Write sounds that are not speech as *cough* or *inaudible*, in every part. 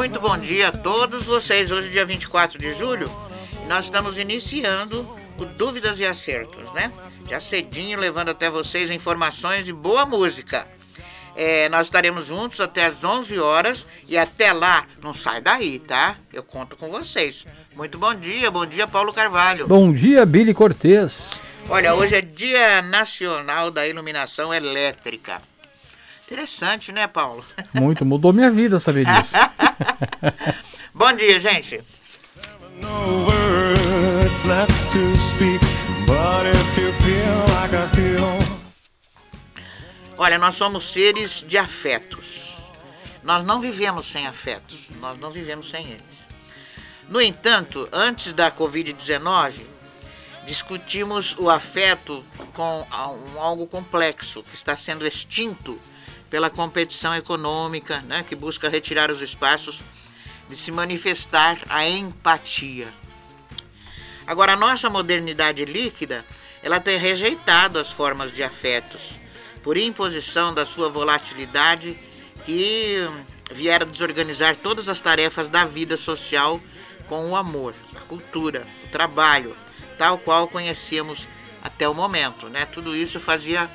Muito bom dia a todos vocês. Hoje, dia 24 de julho, nós estamos iniciando o Dúvidas e Acertos, né? Já cedinho, levando até vocês informações e boa música. É, nós estaremos juntos até às 11 horas e até lá, não sai daí, tá? Eu conto com vocês. Muito bom dia, bom dia, Paulo Carvalho. Bom dia, Billy Cortez. Olha, hoje é Dia Nacional da Iluminação Elétrica. Interessante, né, Paulo? *laughs* Muito, mudou minha vida saber disso. *laughs* bom dia, gente. Olha, nós somos seres de afetos. Nós não vivemos sem afetos, nós não vivemos sem eles. No entanto, antes da Covid-19, discutimos o afeto com algo complexo que está sendo extinto pela competição econômica, né, que busca retirar os espaços de se manifestar a empatia. Agora, a nossa modernidade líquida, ela tem rejeitado as formas de afetos por imposição da sua volatilidade que viera desorganizar todas as tarefas da vida social com o amor, a cultura, o trabalho, tal qual conhecíamos até o momento, né? Tudo isso fazia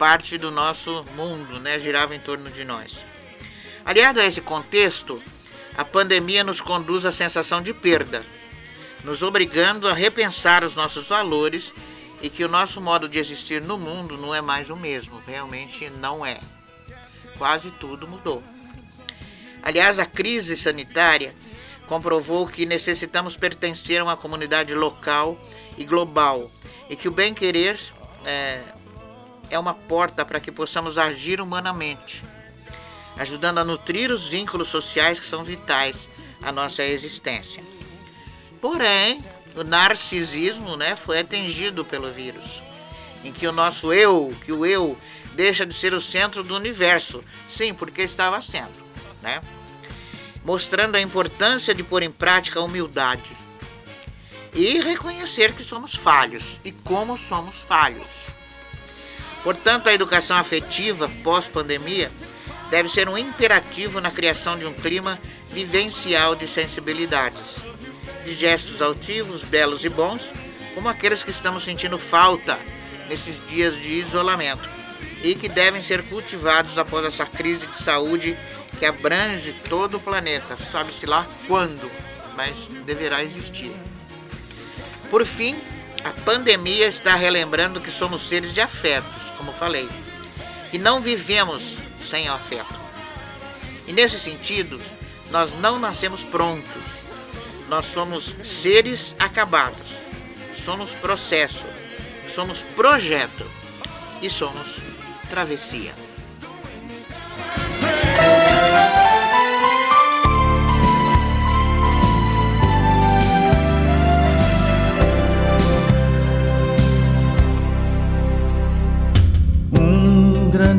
parte do nosso mundo, né? Girava em torno de nós. Aliado a esse contexto, a pandemia nos conduz à sensação de perda, nos obrigando a repensar os nossos valores e que o nosso modo de existir no mundo não é mais o mesmo, realmente não é. Quase tudo mudou. Aliás, a crise sanitária comprovou que necessitamos pertencer a uma comunidade local e global e que o bem-querer é, é uma porta para que possamos agir humanamente, ajudando a nutrir os vínculos sociais que são vitais à nossa existência. Porém, o narcisismo né, foi atingido pelo vírus, em que o nosso eu, que o eu deixa de ser o centro do universo, sim, porque estava sendo, né? Mostrando a importância de pôr em prática a humildade e reconhecer que somos falhos e como somos falhos. Portanto, a educação afetiva pós-pandemia deve ser um imperativo na criação de um clima vivencial de sensibilidades de gestos altivos, belos e bons, como aqueles que estamos sentindo falta nesses dias de isolamento e que devem ser cultivados após essa crise de saúde que abrange todo o planeta. Sabe-se lá quando, mas deverá existir. Por fim, a pandemia está relembrando que somos seres de afetos, como falei, e não vivemos sem afeto. E nesse sentido, nós não nascemos prontos nós somos seres acabados, somos processo, somos projeto e somos travessia.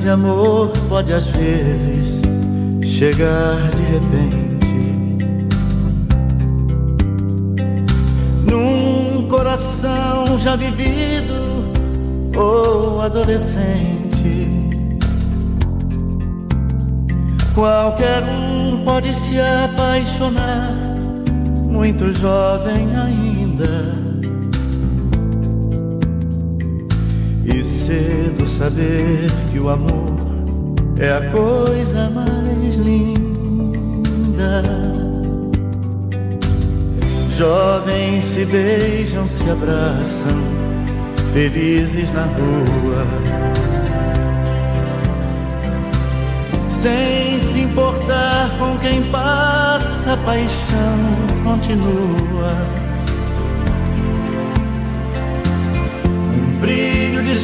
Grande amor pode às vezes chegar de repente coração já vivido ou adolescente. Qualquer um pode se apaixonar, muito jovem ainda. Cedo saber que o amor é a coisa mais linda. Jovens se beijam, se abraçam, felizes na rua. Sem se importar com quem passa, a paixão continua.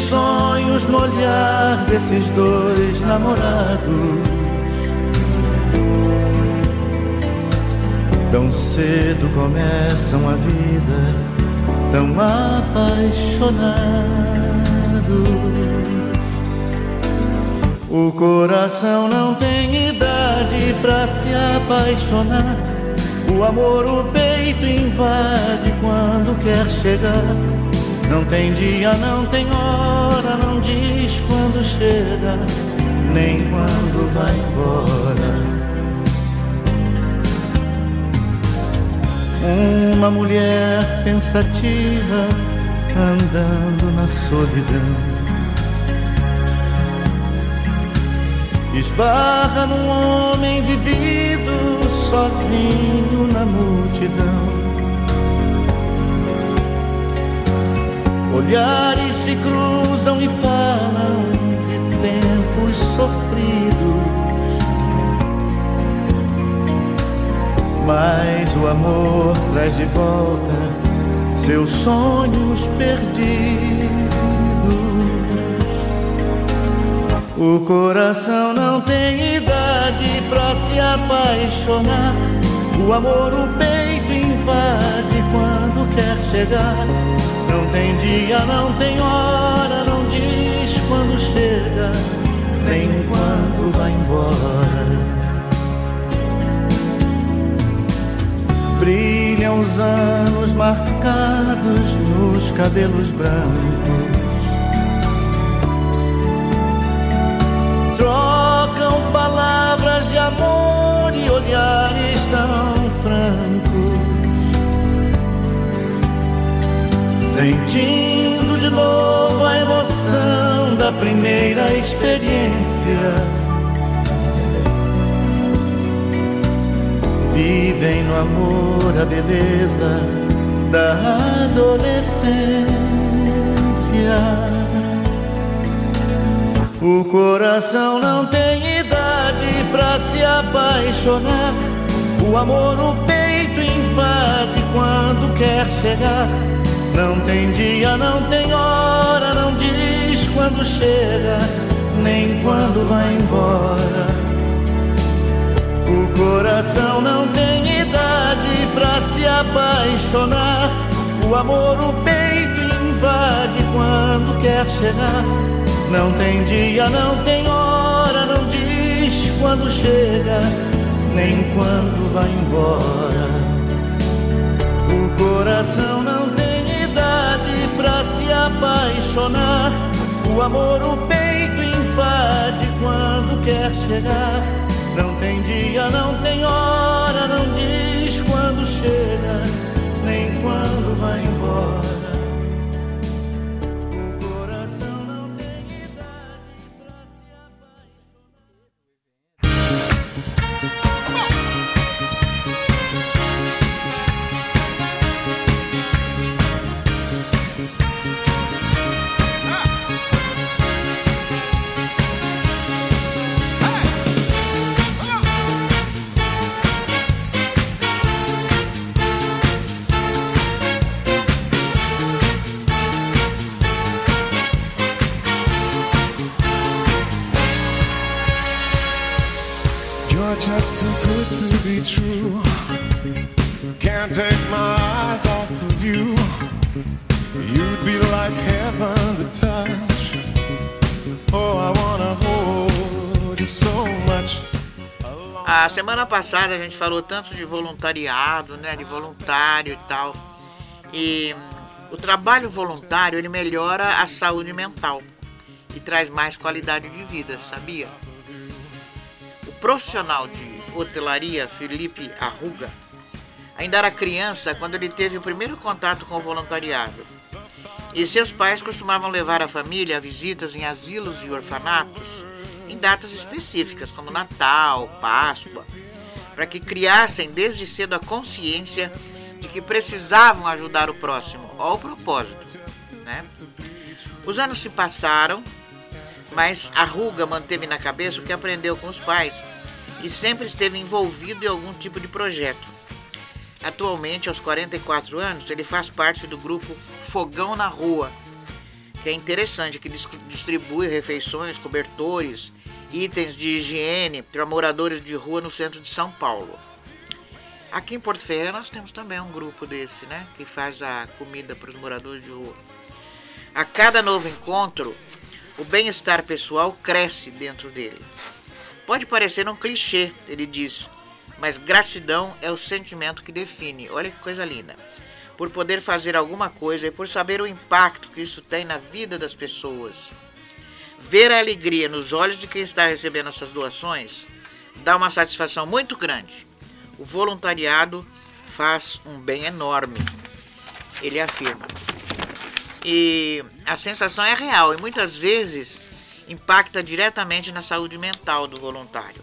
Sonhos no olhar desses dois namorados Tão cedo começam a vida, tão apaixonados. O coração não tem idade para se apaixonar. O amor o peito invade quando quer chegar. Não tem dia, não tem hora, não diz quando chega, nem quando vai embora. Uma mulher pensativa andando na solidão. Esbarra num homem vivido sozinho na multidão. Olhares se cruzam e falam de tempos sofridos. Mas o amor traz de volta seus sonhos perdidos. O coração não tem idade pra se apaixonar. O amor o peito invade quando quer chegar. Não tem dia, não tem hora, não diz quando chega, nem quando vai embora. Brilham os anos marcados nos cabelos brancos. Sentindo de novo a emoção da primeira experiência. Vivem no amor a beleza da adolescência. O coração não tem idade pra se apaixonar. O amor o peito invade quando quer chegar. Não tem dia, não tem hora, não diz quando chega, nem quando vai embora. O coração não tem idade pra se apaixonar. O amor o peito invade quando quer chegar. Não tem dia, não tem hora, não diz quando chega, nem quando vai embora. O coração apaixonar. O amor o peito invade quando quer chegar. Não tem dia, não tem hora, não diz quando chega, nem quando vai embora. Passada a gente falou tanto de voluntariado, né, de voluntário e tal. E hum, o trabalho voluntário ele melhora a saúde mental e traz mais qualidade de vida, sabia? O profissional de hotelaria Felipe Arruga ainda era criança quando ele teve o primeiro contato com o voluntariado. E seus pais costumavam levar a família a visitas em asilos e orfanatos em datas específicas, como Natal, Páscoa, para que criassem desde cedo a consciência de que precisavam ajudar o próximo, ao propósito. Né? Os anos se passaram, mas a Ruga manteve na cabeça o que aprendeu com os pais e sempre esteve envolvido em algum tipo de projeto. Atualmente, aos 44 anos, ele faz parte do grupo Fogão na Rua, que é interessante, que dis- distribui refeições, cobertores, itens de higiene para moradores de rua no centro de São Paulo. Aqui em Porto Ferreira nós temos também um grupo desse, né, que faz a comida para os moradores de rua. A cada novo encontro, o bem-estar pessoal cresce dentro dele. Pode parecer um clichê, ele diz, mas gratidão é o sentimento que define. Olha que coisa linda. por poder fazer alguma coisa e por saber o impacto que isso tem na vida das pessoas. Ver a alegria nos olhos de quem está recebendo essas doações dá uma satisfação muito grande. O voluntariado faz um bem enorme, ele afirma. E a sensação é real e muitas vezes impacta diretamente na saúde mental do voluntário.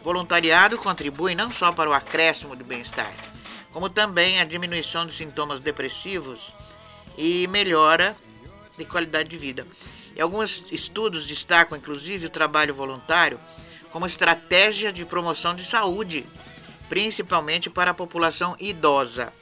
O voluntariado contribui não só para o acréscimo de bem-estar, como também a diminuição dos sintomas depressivos e melhora de qualidade de vida. E alguns estudos destacam, inclusive, o trabalho voluntário como estratégia de promoção de saúde, principalmente para a população idosa.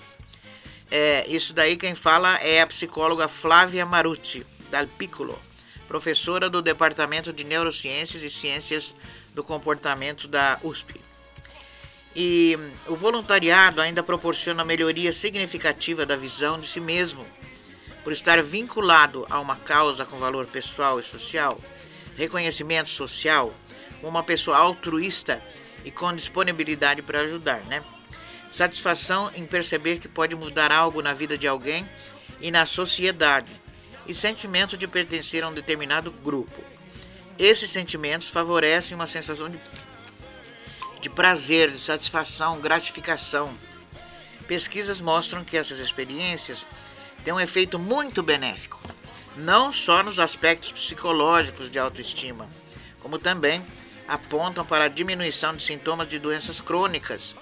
É, isso daí quem fala é a psicóloga Flávia Marucci, da Piccolo, professora do Departamento de Neurociências e Ciências do Comportamento da USP. E o voluntariado ainda proporciona melhoria significativa da visão de si mesmo, por estar vinculado a uma causa com valor pessoal e social, reconhecimento social, uma pessoa altruísta e com disponibilidade para ajudar, né? Satisfação em perceber que pode mudar algo na vida de alguém e na sociedade, e sentimento de pertencer a um determinado grupo. Esses sentimentos favorecem uma sensação de de prazer, de satisfação, gratificação. Pesquisas mostram que essas experiências têm um efeito muito benéfico, não só nos aspectos psicológicos de autoestima, como também apontam para a diminuição de sintomas de doenças crônicas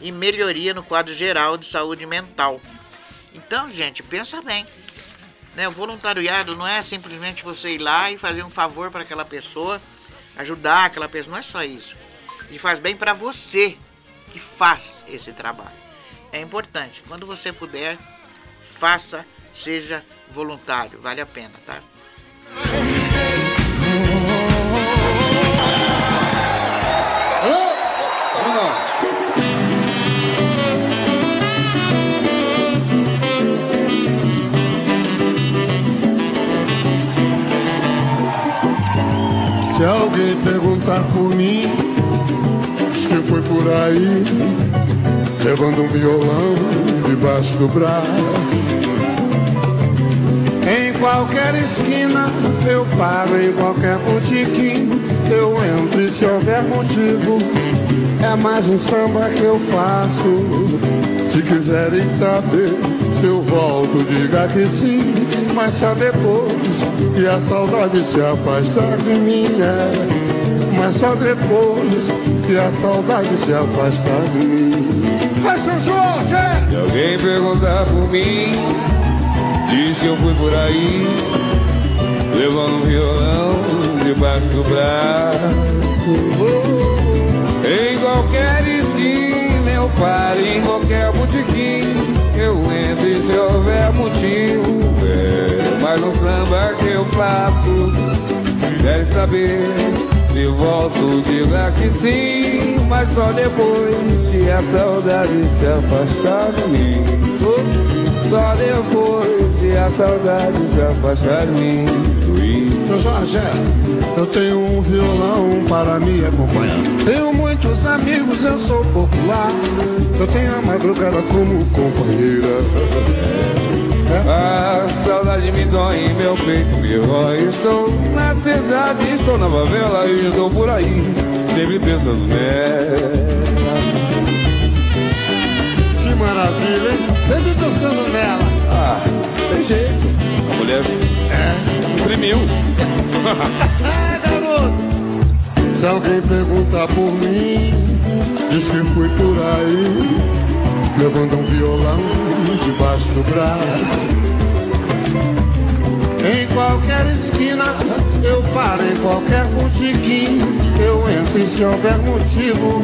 e melhoria no quadro geral de saúde mental. Então, gente, pensa bem. Né? O voluntariado não é simplesmente você ir lá e fazer um favor para aquela pessoa, ajudar aquela pessoa, não é só isso e faz bem para você que faz esse trabalho. É importante, quando você puder, faça, seja voluntário, vale a pena, tá? Se alguém perguntar por mim que foi por aí, levando um violão debaixo do braço. Em qualquer esquina eu paro, em qualquer botiquim eu entro e se houver motivo é mais um samba que eu faço. Se quiserem saber se eu volto, diga que sim, mas só depois que a saudade se afastar de mim. É mas só depois que a saudade se afastar de mim. Vai, seu Jorge! Se alguém perguntar por mim, diz que eu fui por aí, levando um violão debaixo do braço. Em qualquer esquina eu paro, em qualquer botiquim eu entro e se houver motivo, é mais um samba que eu faço. Quer saber se volto, diga que sim, mas só depois se a saudade se afastar de mim. Só depois se a saudade se afastar de mim. Seu Jorge, eu tenho um violão para me acompanhar. Tenho muitos amigos, eu sou popular. Eu tenho a madrugada como companheira. A saudade me dói em meu peito, meu rói. Estou na cidade, estou na favela e estou por aí, sempre pensando nela. Que maravilha, hein? Sempre pensando nela. Ah, tem jeito. A mulher é. imprimiu. *laughs* ah, garoto! Se alguém perguntar por mim, diz que fui por aí levando um violão debaixo do braço. Em qualquer esquina eu paro, em qualquer botiquim eu entro e se houver motivo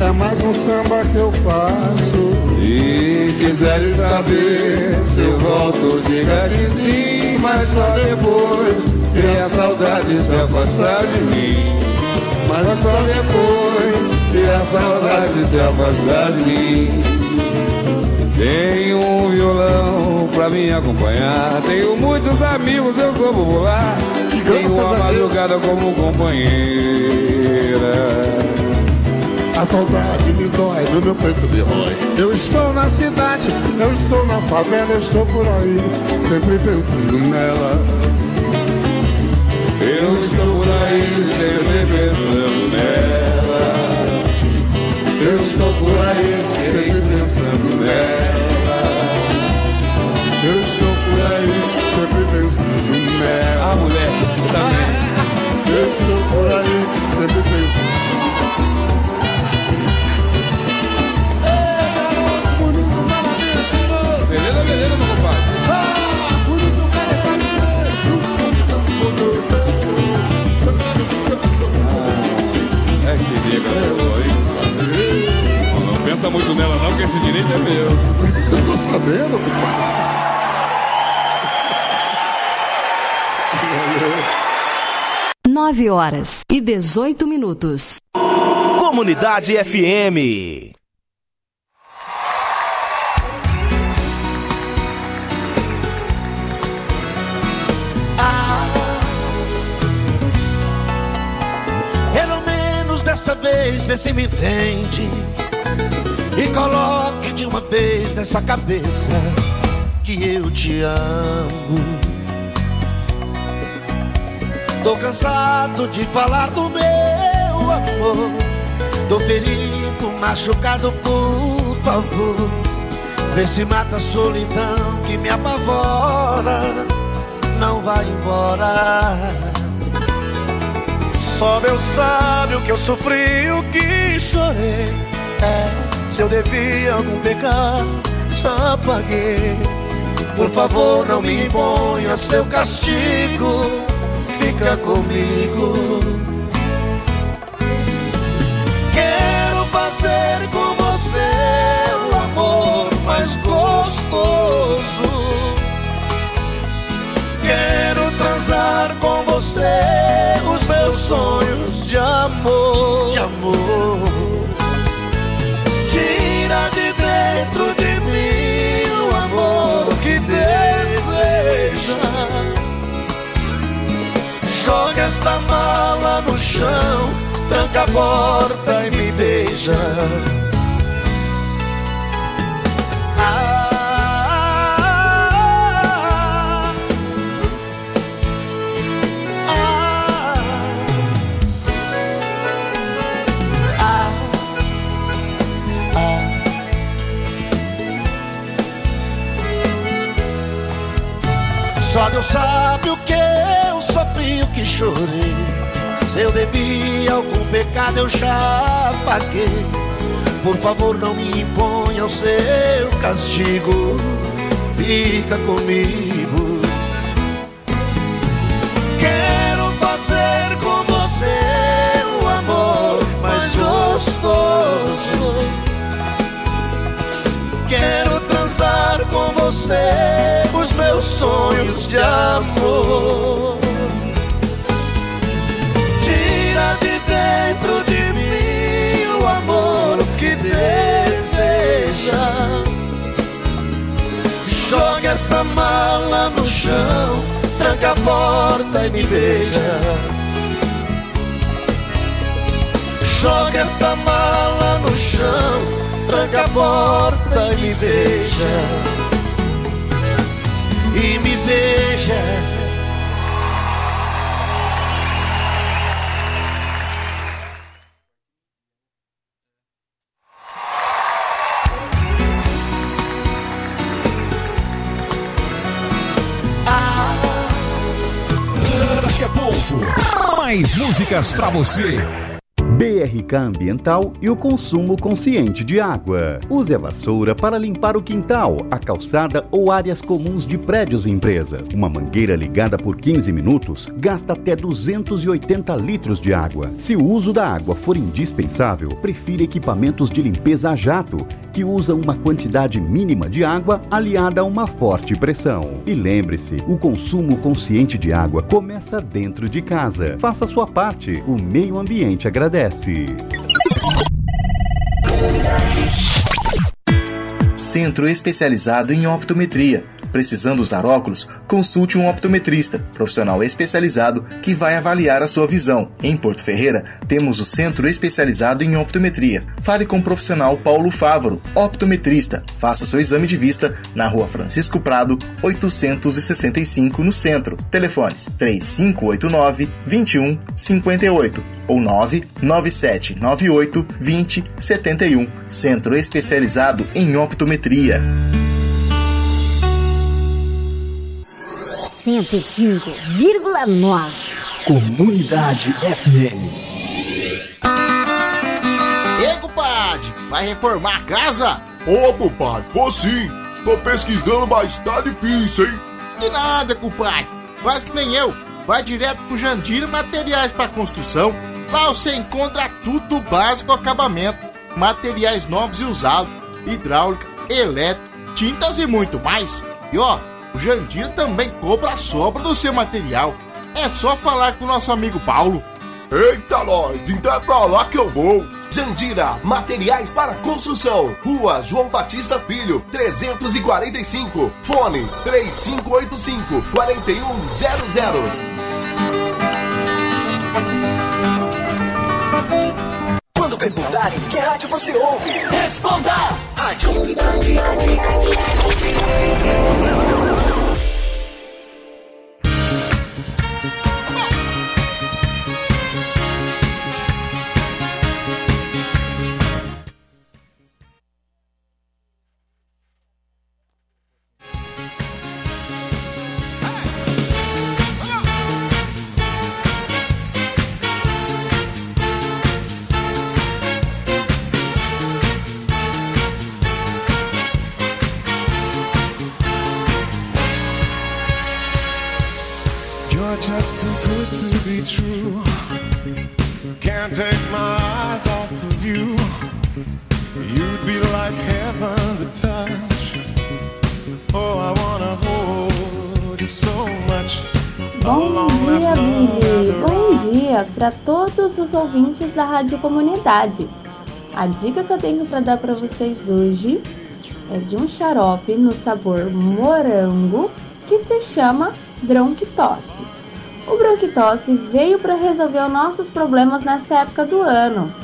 é mais um samba que eu faço. Se quiserem saber se eu volto, diga que sim, mas só depois que a saudade se afastar de mim. Mas só depois que a saudade se afastar de mim. Tenho um violão pra me acompanhar. Tenho muitos amigos, eu sou popular. Tenho uma madrugada como companheira. A saudade me dói, do meu peito me rói. Eu estou na cidade, eu estou na favela, eu estou por aí, sempre pensando nela. Eu estou por aí, sempre pensando nela. Eu estou por aí, sempre pensando nela. Eu estou por aí, sempre pensando nela. Ah, mulher, também. Eu estou por aí, sempre pensando. Beleza, Não, não pensa muito nela não, que esse direito é meu. Eu tô sabendo, compadre. Nove horas e 18 minutos. Comunidade FM. Vez, vê se me entende. E coloque de uma vez nessa cabeça que eu te amo. Tô cansado de falar do meu amor. Tô ferido, machucado, por favor. Vê se mata a solidão que me apavora. Não vai embora. Só Deus sabe o que eu sofri, o que chorei. É, se eu devia algum pecado, já paguei. Por favor, não me imponha seu castigo. Fica comigo. Quero fazer com sonhos de amor. De amor. Tira de dentro de mim o amor que deseja. Joga esta mala no chão, tranca a porta e me beija. Ah, Só Deus sabe o que eu sofri, o que chorei. Se eu devi algum pecado, eu já paguei. Por favor, não me imponha o seu castigo. Fica comigo. Quero fazer com você o amor mais gostoso. Quero transar com você meus sonhos de amor. Tira de dentro de mim o amor que deseja. Joga essa mala no chão, tranca a porta e me beija. Joga esta mala no chão, tranca a porta e me beija. E me beija. Daqui a pouco, mais músicas pra você. BRK Ambiental e o consumo consciente de água. Use a vassoura para limpar o quintal, a calçada ou áreas comuns de prédios e empresas. Uma mangueira ligada por 15 minutos gasta até 280 litros de água. Se o uso da água for indispensável, prefira equipamentos de limpeza a jato, que usam uma quantidade mínima de água aliada a uma forte pressão. E lembre-se, o consumo consciente de água começa dentro de casa. Faça sua parte, o meio ambiente agradece. Centro especializado em optometria. Precisando usar óculos? Consulte um optometrista, profissional especializado que vai avaliar a sua visão. Em Porto Ferreira, temos o Centro Especializado em Optometria. Fale com o profissional Paulo Fávaro, optometrista. Faça seu exame de vista na Rua Francisco Prado, 865 no centro. Telefones 3589 2158 ou 99798 2071. Centro Especializado em Optometria. 105,9 Comunidade FM. Ei, compadre, vai reformar a casa? Ô, compadre, vou sim. Tô pesquisando, mas tá difícil, hein? De nada, compadre. Faz que nem eu. Vai direto pro Jandira Materiais para Construção. Lá você encontra tudo básico acabamento, materiais novos e usados, hidráulica, elétrica, tintas e muito mais. E ó, o Jandira também cobra a sobra do seu material. É só falar com o nosso amigo Paulo. Eita, nós, então é pra lá que eu vou. Jandira, materiais para construção. Rua João Batista Filho, 345. Fone 3585 4100. Quando perguntarem que rádio você ouve, responda! Rádio ouvintes da Rádio Comunidade. A dica que eu tenho para dar para vocês hoje é de um xarope no sabor morango que se chama bronquitose. O bronquitose veio para resolver os nossos problemas nessa época do ano.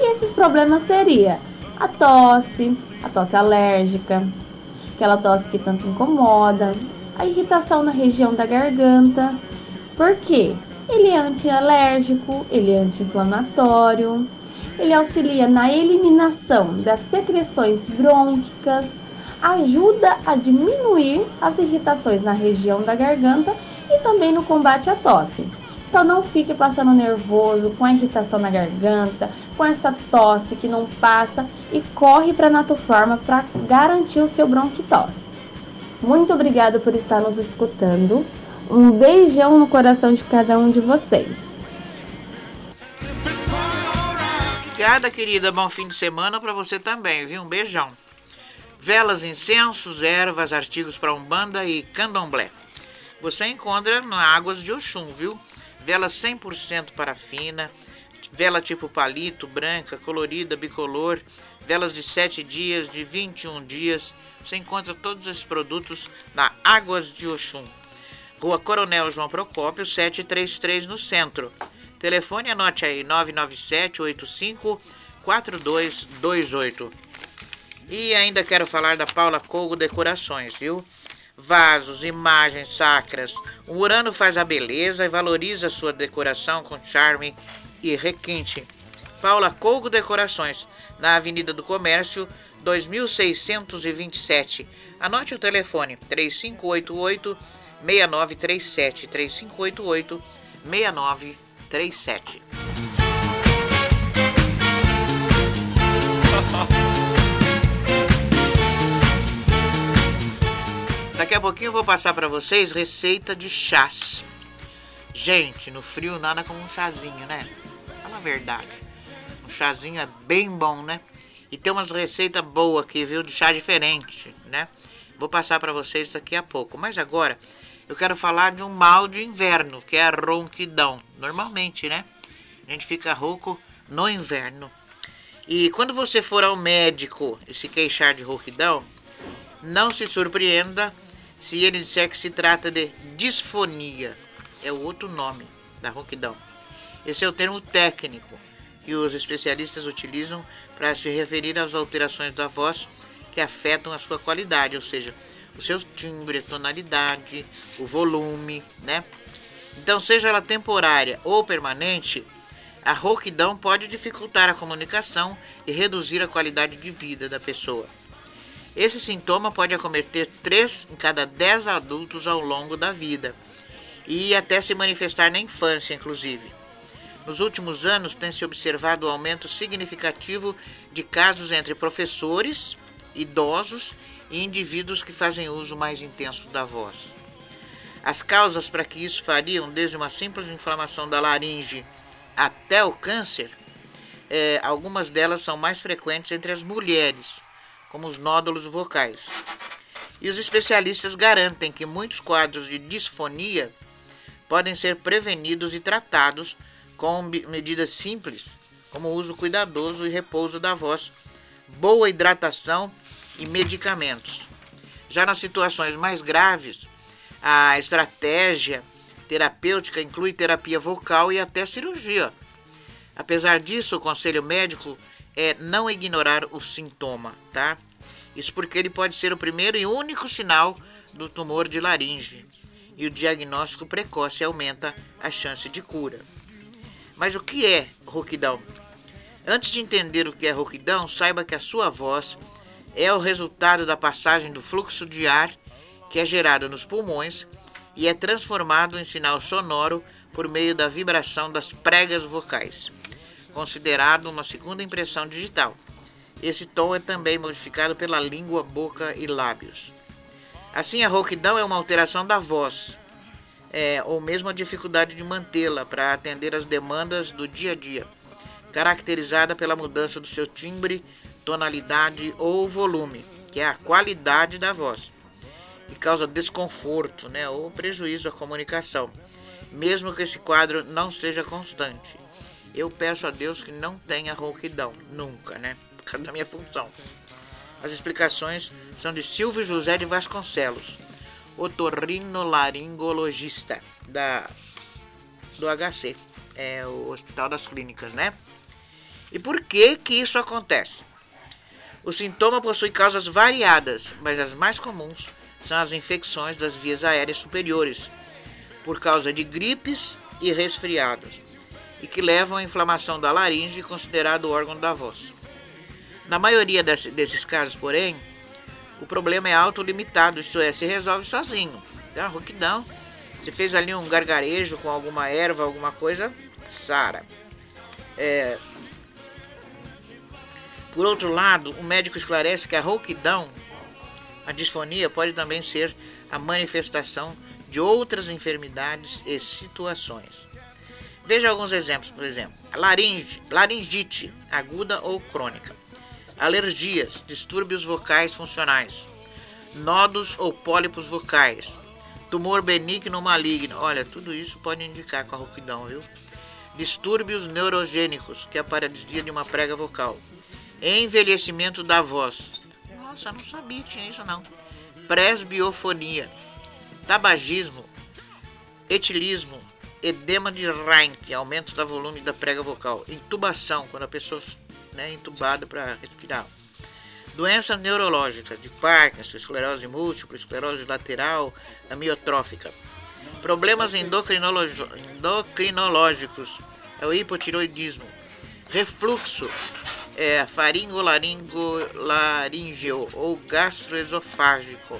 E esses problemas seria a tosse, a tosse alérgica, aquela tosse que tanto incomoda, a irritação na região da garganta. Por quê? Ele é antialérgico, ele é anti-inflamatório, ele auxilia na eliminação das secreções brônquicas, ajuda a diminuir as irritações na região da garganta e também no combate à tosse. Então não fique passando nervoso com a irritação na garganta, com essa tosse que não passa e corre para a Natoforma para garantir o seu bronquitose. Muito obrigada por estar nos escutando. Um beijão no coração de cada um de vocês. Obrigada, querida. Bom fim de semana para você também, viu? Um beijão. Velas, incensos, ervas, artigos para umbanda e candomblé. Você encontra na Águas de Oxum, viu? Vela 100% parafina, vela tipo palito, branca, colorida, bicolor, velas de 7 dias, de 21 dias. Você encontra todos esses produtos na Águas de Oxum. Rua Coronel João Procópio, 733 no centro. Telefone anote aí 997 85 4228. E ainda quero falar da Paula Colgo Decorações, viu? Vasos, imagens sacras. O Urano faz a beleza e valoriza sua decoração com charme e requinte. Paula Colgo Decorações, na Avenida do Comércio, 2627. Anote o telefone 3588 6937 3588 6937. Daqui a pouquinho eu vou passar para vocês receita de chás. Gente, no frio nada como um chazinho, né? Fala a verdade. Um chazinho é bem bom, né? E tem umas receitas boas aqui, viu? De chá diferente, né? Vou passar para vocês daqui a pouco. Mas agora eu quero falar de um mal de inverno, que é a ronquidão. Normalmente, né? A gente fica rouco no inverno. E quando você for ao médico e se queixar de rouquidão, não se surpreenda se ele disser que se trata de disfonia. É o outro nome da rouquidão. Esse é o termo técnico que os especialistas utilizam para se referir às alterações da voz que afetam a sua qualidade, ou seja, o seu timbre, a tonalidade, o volume, né? Então, seja ela temporária ou permanente, a rouquidão pode dificultar a comunicação e reduzir a qualidade de vida da pessoa. Esse sintoma pode acometer 3 em cada 10 adultos ao longo da vida e até se manifestar na infância, inclusive. Nos últimos anos, tem se observado um aumento significativo de casos entre professores, idosos e indivíduos que fazem uso mais intenso da voz. As causas para que isso variam desde uma simples inflamação da laringe até o câncer, é, algumas delas são mais frequentes entre as mulheres, como os nódulos vocais. E os especialistas garantem que muitos quadros de disfonia podem ser prevenidos e tratados com medidas simples, como o uso cuidadoso e repouso da voz, boa hidratação e medicamentos. Já nas situações mais graves, a estratégia terapêutica inclui terapia vocal e até cirurgia. Apesar disso, o conselho médico é não ignorar o sintoma, tá? Isso porque ele pode ser o primeiro e único sinal do tumor de laringe. E o diagnóstico precoce aumenta a chance de cura. Mas o que é rouquidão? Antes de entender o que é rouquidão, saiba que a sua voz é o resultado da passagem do fluxo de ar que é gerado nos pulmões e é transformado em sinal sonoro por meio da vibração das pregas vocais, considerado uma segunda impressão digital. Esse tom é também modificado pela língua, boca e lábios. Assim, a rouquidão é uma alteração da voz, é, ou mesmo a dificuldade de mantê-la para atender às demandas do dia a dia, caracterizada pela mudança do seu timbre, tonalidade ou volume, que é a qualidade da voz e causa desconforto né, ou prejuízo à comunicação, mesmo que esse quadro não seja constante. Eu peço a Deus que não tenha rouquidão, nunca, né? Por causa da minha função. As explicações são de Silvio José de Vasconcelos, otorrinolaringologista da, do HC, é o Hospital das Clínicas, né? E por que que isso acontece? O sintoma possui causas variadas, mas as mais comuns são as infecções das vias aéreas superiores, por causa de gripes e resfriados, e que levam à inflamação da laringe, considerado órgão da voz. Na maioria desses casos, porém, o problema é autolimitado, isto é, se resolve sozinho. Dá uma rouquidão, você fez ali um gargarejo com alguma erva, alguma coisa, sara. É... Por outro lado, o médico esclarece que a rouquidão a disfonia pode também ser a manifestação de outras enfermidades e situações. Veja alguns exemplos, por exemplo, laringe, laringite aguda ou crônica, alergias, distúrbios vocais funcionais, nodos ou pólipos vocais, tumor benigno ou maligno. Olha, tudo isso pode indicar com a rouquidão, viu? Distúrbios neurogênicos, que é a paralisia de uma prega vocal, envelhecimento da voz, nossa, não sabia que tinha isso não. Presbiofonia, tabagismo, etilismo, edema de Reinke, aumento do volume da prega vocal, intubação, quando a pessoa né, é intubada para respirar. Doença neurológica de Parkinson, esclerose múltipla, esclerose lateral, amiotrófica. Problemas endocrinológicos, é o hipotiroidismo. Refluxo, é, faringolaringolaringeo ou gastroesofágico,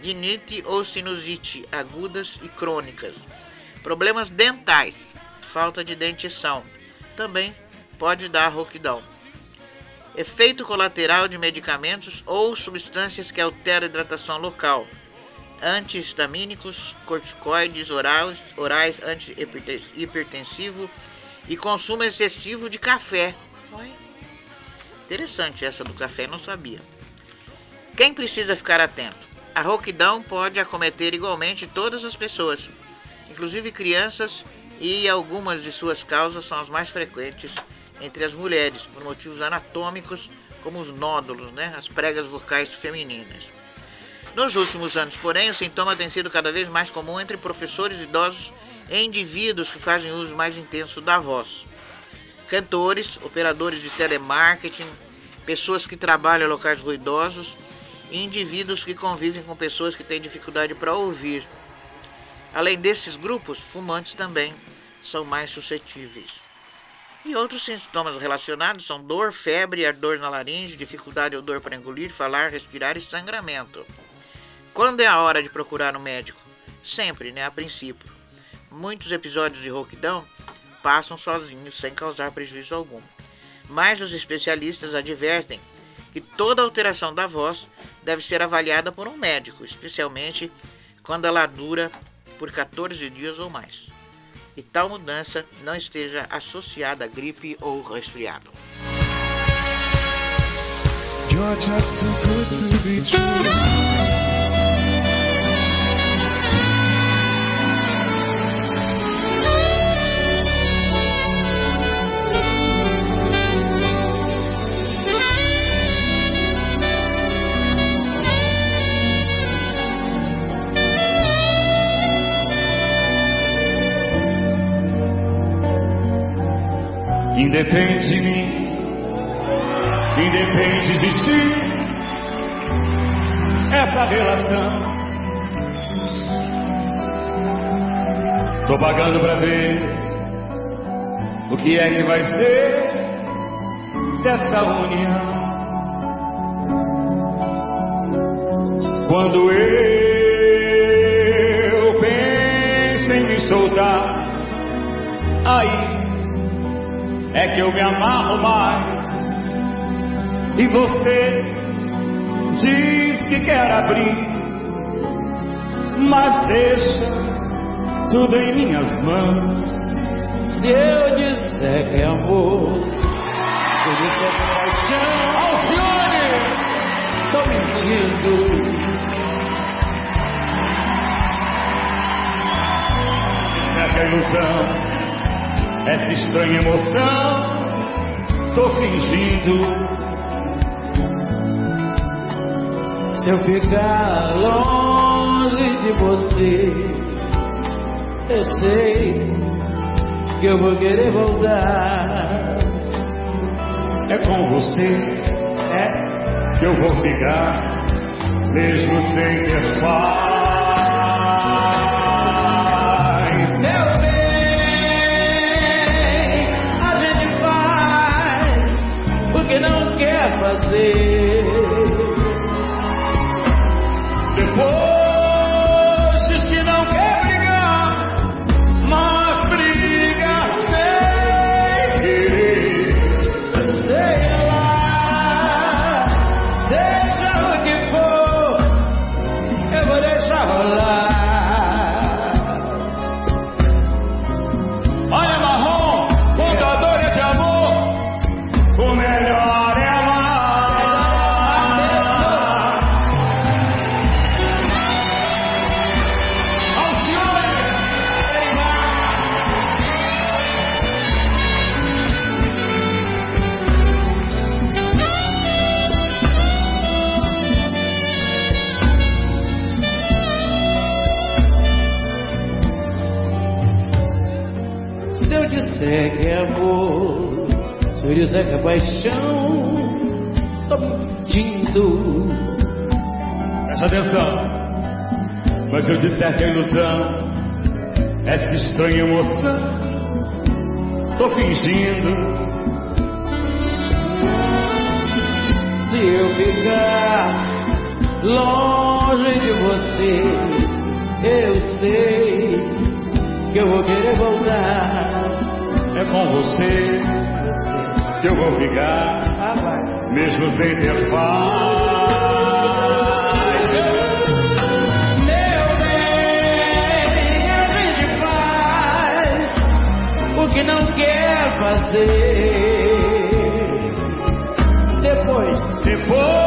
dinite ou sinusite agudas e crônicas, problemas dentais, falta de dentição, também pode dar rouquidão. Efeito colateral de medicamentos ou substâncias que alteram a hidratação local, antihistamínicos, corticoides orais, orais antihipertensivo e consumo excessivo de café. Interessante essa do café, não sabia. Quem precisa ficar atento? A rouquidão pode acometer igualmente todas as pessoas, inclusive crianças, e algumas de suas causas são as mais frequentes entre as mulheres, por motivos anatômicos, como os nódulos, né, as pregas vocais femininas. Nos últimos anos, porém, o sintoma tem sido cada vez mais comum entre professores idosos e indivíduos que fazem uso mais intenso da voz. Cantores, operadores de telemarketing, pessoas que trabalham em locais ruidosos e indivíduos que convivem com pessoas que têm dificuldade para ouvir. Além desses grupos, fumantes também são mais suscetíveis. E outros sintomas relacionados são dor, febre, ardor na laringe, dificuldade ou dor para engolir, falar, respirar e sangramento. Quando é a hora de procurar um médico? Sempre, né? A princípio. Muitos episódios de rouquidão passam sozinhos sem causar prejuízo algum. Mas os especialistas advertem que toda alteração da voz deve ser avaliada por um médico, especialmente quando ela dura por 14 dias ou mais. E tal mudança não esteja associada a gripe ou resfriado. You're just too good to be true. Independe de mim, independe de ti, essa relação. Tô pagando pra ver o que é que vai ser dessa união. Quando eu penso em me soltar, aí é que eu me amarro mais. E você diz que quer abrir, mas deixa tudo em minhas mãos. Se eu disser que é amor, se eu que é paixão, Alcione, tô mentindo. É ilusão essa estranha emoção. Tô fingindo. Se eu ficar longe de você, eu sei que eu vou querer voltar. É com você, é que eu vou ficar, mesmo sem ter paz. Fazer. Eu disser que é ilusão, essa estranha emoção, tô fingindo. Se eu ficar longe de você, eu sei que eu vou querer voltar. É com você que eu vou ficar, mesmo sem ter paz. Que não quer fazer. Depois, depois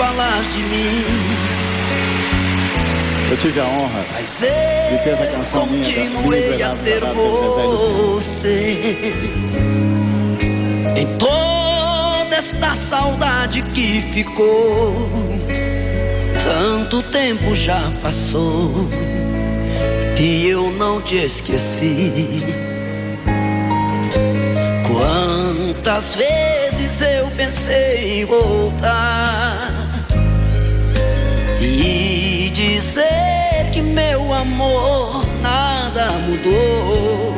falar de mim. Eu tive a honra de ter essa canção minha minha continuei a empresário ter você em toda esta saudade que ficou. Tanto tempo já passou e eu não te esqueci. Quantas vezes eu pensei em voltar dizer que meu amor nada mudou.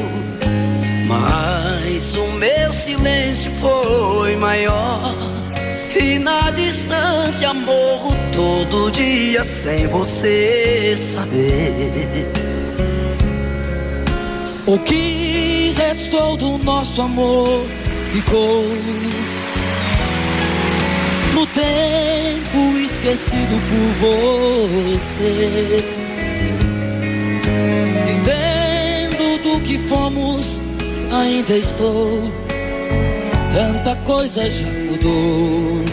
Mas o meu silêncio foi maior. E na distância morro todo dia sem você saber. O que restou do nosso amor ficou no tempo esquecido por você. Vivendo do que fomos, ainda estou. Tanta coisa já mudou,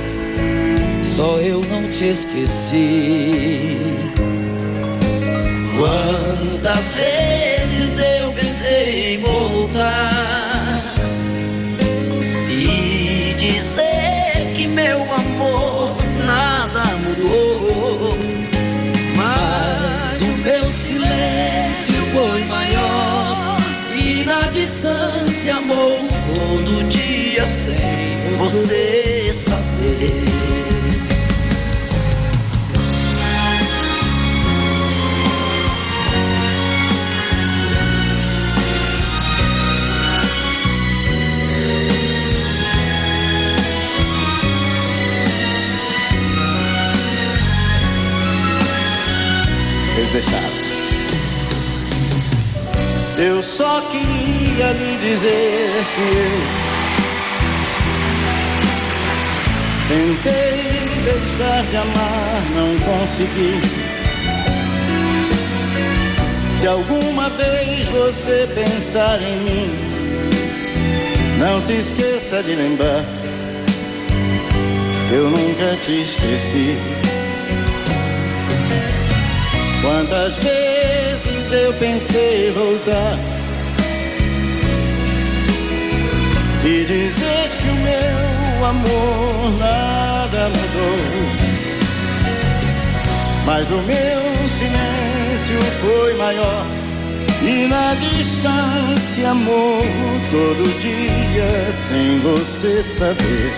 só eu não te esqueci. Quantas vezes dia sem Você saber. Deixaram. Eu só queria lhe dizer que eu tentei deixar de amar, não consegui. Se alguma vez você pensar em mim, não se esqueça de lembrar eu nunca te esqueci. Quantas vezes eu pensei voltar e dizer que o meu amor nada mudou. Mas o meu silêncio foi maior e na distância amor todo dia sem você saber.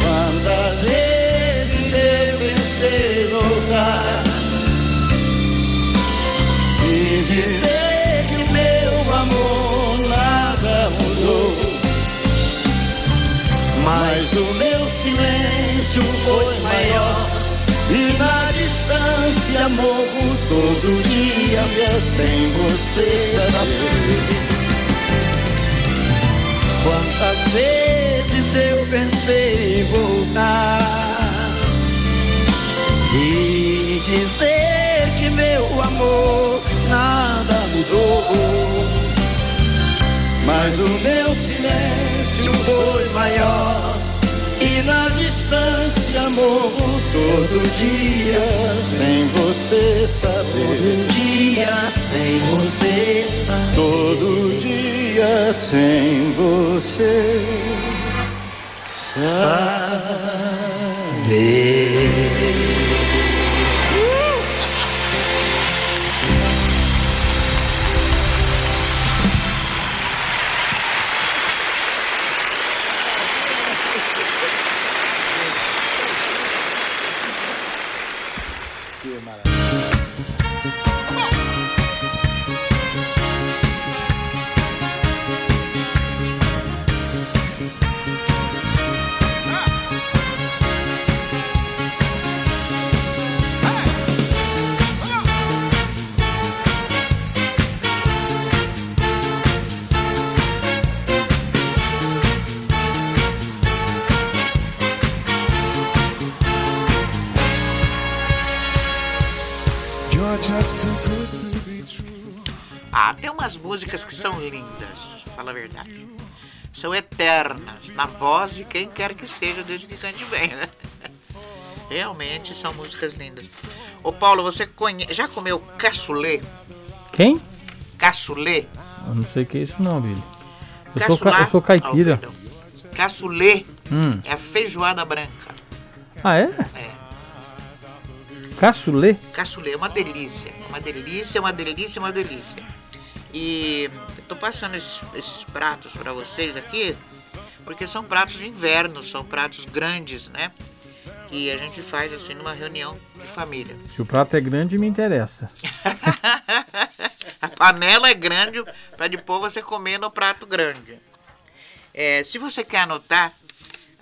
Quantas vezes eu pensei voltar e dizer Mas o meu silêncio foi maior e na distância morro todo dia sem você saber. Quantas vezes eu pensei em voltar e dizer que meu amor nada mudou. Mas o meu silêncio foi maior e na distância morro todo dia sem você saber. Todo dia sem você saber. Todo dia sem você saber. Verdade. São eternas, na voz de quem quer que seja, desde que cante bem, né? *laughs* Realmente são músicas lindas. Ô Paulo, você conhe... já comeu cassoulet? Quem? Cassoulet? Eu não sei o que é isso não, Billy. Eu sou, ca- eu sou caipira. Ah, perdão. Cassoulet Hum. é a feijoada branca. Ah, é? É. Caçulê? Cassoulet é uma delícia. Uma delícia, uma delícia, uma delícia. E tô passando esses, esses pratos para vocês aqui, porque são pratos de inverno, são pratos grandes, né? Que a gente faz assim numa reunião de família. Se o prato é grande, me interessa. *laughs* A panela é grande para depois você comer no prato grande. É, se você quer anotar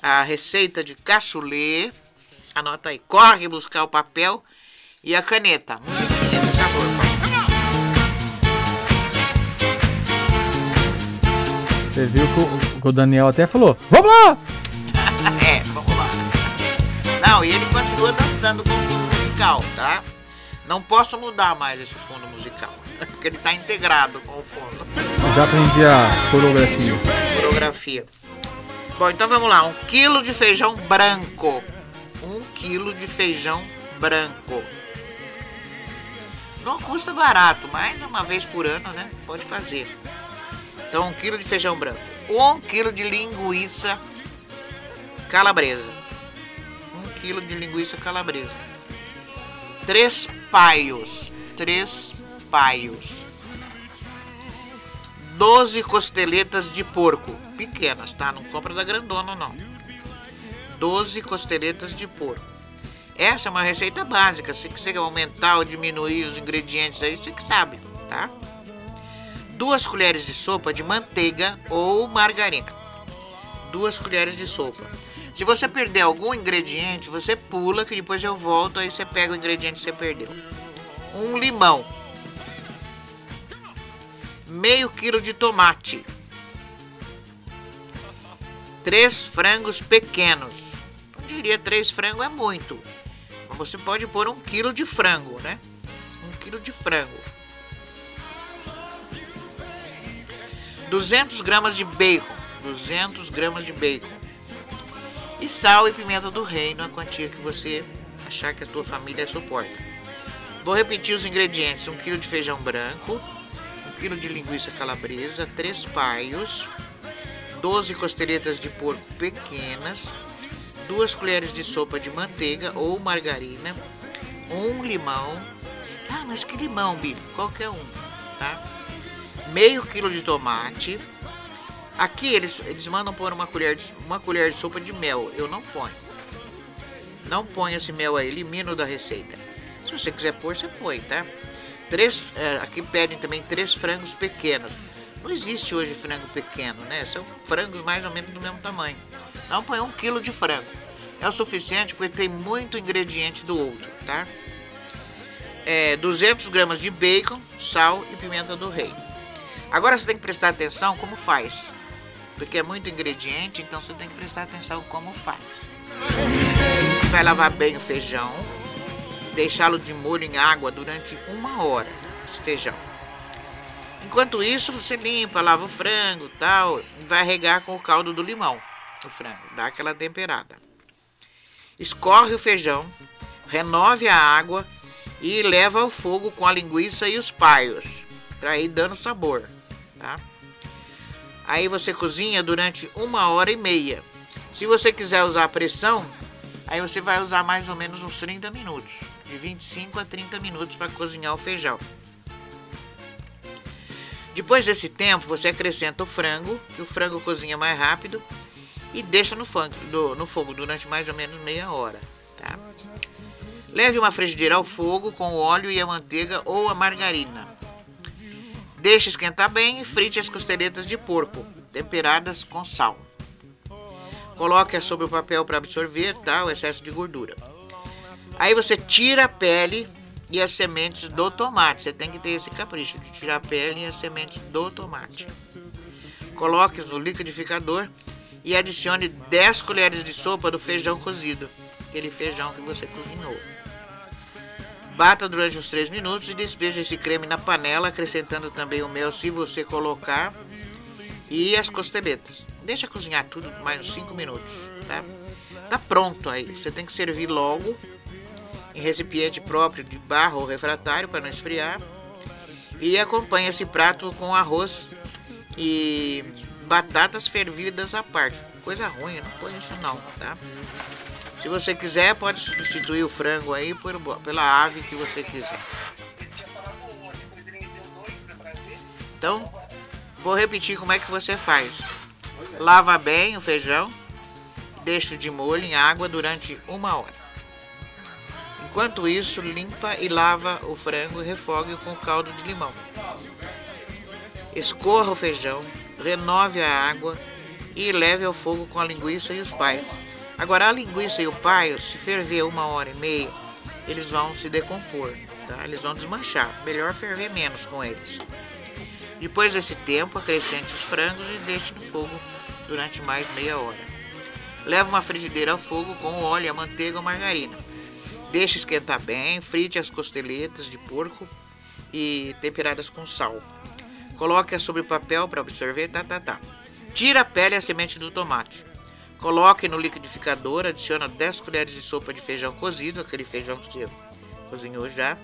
a receita de cassoulet, anota aí. Corre buscar o papel e a caneta. Musiquinha Você viu que o, que o Daniel até falou: Vamos lá! *laughs* é, vamos lá. Não, e ele continua dançando com o fundo musical, tá? Não posso mudar mais esse fundo musical, *laughs* porque ele tá integrado com o fundo. Eu já aprendi a coreografia. Coreografia. Bom, então vamos lá. Um quilo de feijão branco. Um quilo de feijão branco. Não custa barato, mas uma vez por ano, né? Pode fazer. Então, um quilo de feijão branco. Um quilo de linguiça calabresa. Um quilo de linguiça calabresa. Três paios. Três paios. 12 costeletas de porco. Pequenas, tá? Não compra da grandona, não. 12 costeletas de porco. Essa é uma receita básica. Se quiser aumentar ou diminuir os ingredientes aí, você que sabe, tá? Duas colheres de sopa de manteiga ou margarina. Duas colheres de sopa. Se você perder algum ingrediente, você pula que depois eu volto, aí você pega o ingrediente que você perdeu. Um limão. Meio quilo de tomate. Três frangos pequenos. Não diria três frangos é muito. Mas você pode pôr um quilo de frango, né? Um quilo de frango. 200 gramas de bacon. 200 gramas de bacon. E sal e pimenta do reino, a quantia que você achar que a tua família suporta. Vou repetir os ingredientes: 1 kg de feijão branco, 1 kg de linguiça calabresa, 3 paios, 12 costeletas de porco pequenas, 2 colheres de sopa de manteiga ou margarina, um limão. Ah, mas que limão, Billy? Qualquer um, tá? Meio quilo de tomate. Aqui eles, eles mandam pôr uma colher, de, uma colher de sopa de mel. Eu não ponho. Não ponho esse mel aí, elimino da receita. Se você quiser pôr, você põe, tá? Três, é, aqui pedem também três frangos pequenos. Não existe hoje frango pequeno, né? São frangos mais ou menos do mesmo tamanho. Então põe um quilo de frango. É o suficiente porque tem muito ingrediente do outro, tá? É, 200 gramas de bacon, sal e pimenta do rei. Agora você tem que prestar atenção como faz. Porque é muito ingrediente, então você tem que prestar atenção como faz. Vai lavar bem o feijão, deixá-lo de molho em água durante uma hora, esse feijão. Enquanto isso, você limpa, lava o frango tal, e vai regar com o caldo do limão, o frango, dá aquela temperada. Escorre o feijão, renove a água e leva ao fogo com a linguiça e os paios, para ir dando sabor, tá? Aí você cozinha durante uma hora e meia. Se você quiser usar pressão, aí você vai usar mais ou menos uns 30 minutos, de 25 a 30 minutos para cozinhar o feijão. Depois desse tempo, você acrescenta o frango, que o frango cozinha mais rápido, e deixa no, fun- do- no fogo durante mais ou menos meia hora. Tá? Leve uma frigideira ao fogo com o óleo e a manteiga ou a margarina. Deixe esquentar bem e frite as costeletas de porco, temperadas com sal. Coloque sobre o papel para absorver tá, o excesso de gordura. Aí você tira a pele e as sementes do tomate. Você tem que ter esse capricho de tirar a pele e as sementes do tomate. Coloque no liquidificador e adicione 10 colheres de sopa do feijão cozido, aquele feijão que você cozinhou. Bata durante uns 3 minutos e despeja esse creme na panela, acrescentando também o mel se você colocar e as costeletas. Deixa cozinhar tudo mais uns 5 minutos, tá? Tá pronto aí. Você tem que servir logo em recipiente próprio de barro ou refratário para não esfriar. E acompanha esse prato com arroz e batatas fervidas à parte. Coisa ruim, não põe isso não, tá? Se você quiser, pode substituir o frango aí por, pela ave que você quiser. Então, vou repetir como é que você faz. Lava bem o feijão, deixa de molho em água durante uma hora. Enquanto isso, limpa e lava o frango e refogue com caldo de limão. Escorra o feijão, renove a água e leve ao fogo com a linguiça e os paios. Agora, a linguiça e o paio, se ferver uma hora e meia, eles vão se decompor, tá? Eles vão desmanchar. Melhor ferver menos com eles. Depois desse tempo, acrescente os frangos e deixe no fogo durante mais meia hora. Leve uma frigideira ao fogo com óleo, a manteiga ou margarina. Deixe esquentar bem, frite as costeletas de porco e temperadas com sal. Coloque-a sobre papel para absorver, tá, tá, tá. Tira a pele e a semente do tomate. Coloque no liquidificador, adiciona 10 colheres de sopa de feijão cozido, aquele feijão que você cozinhou já.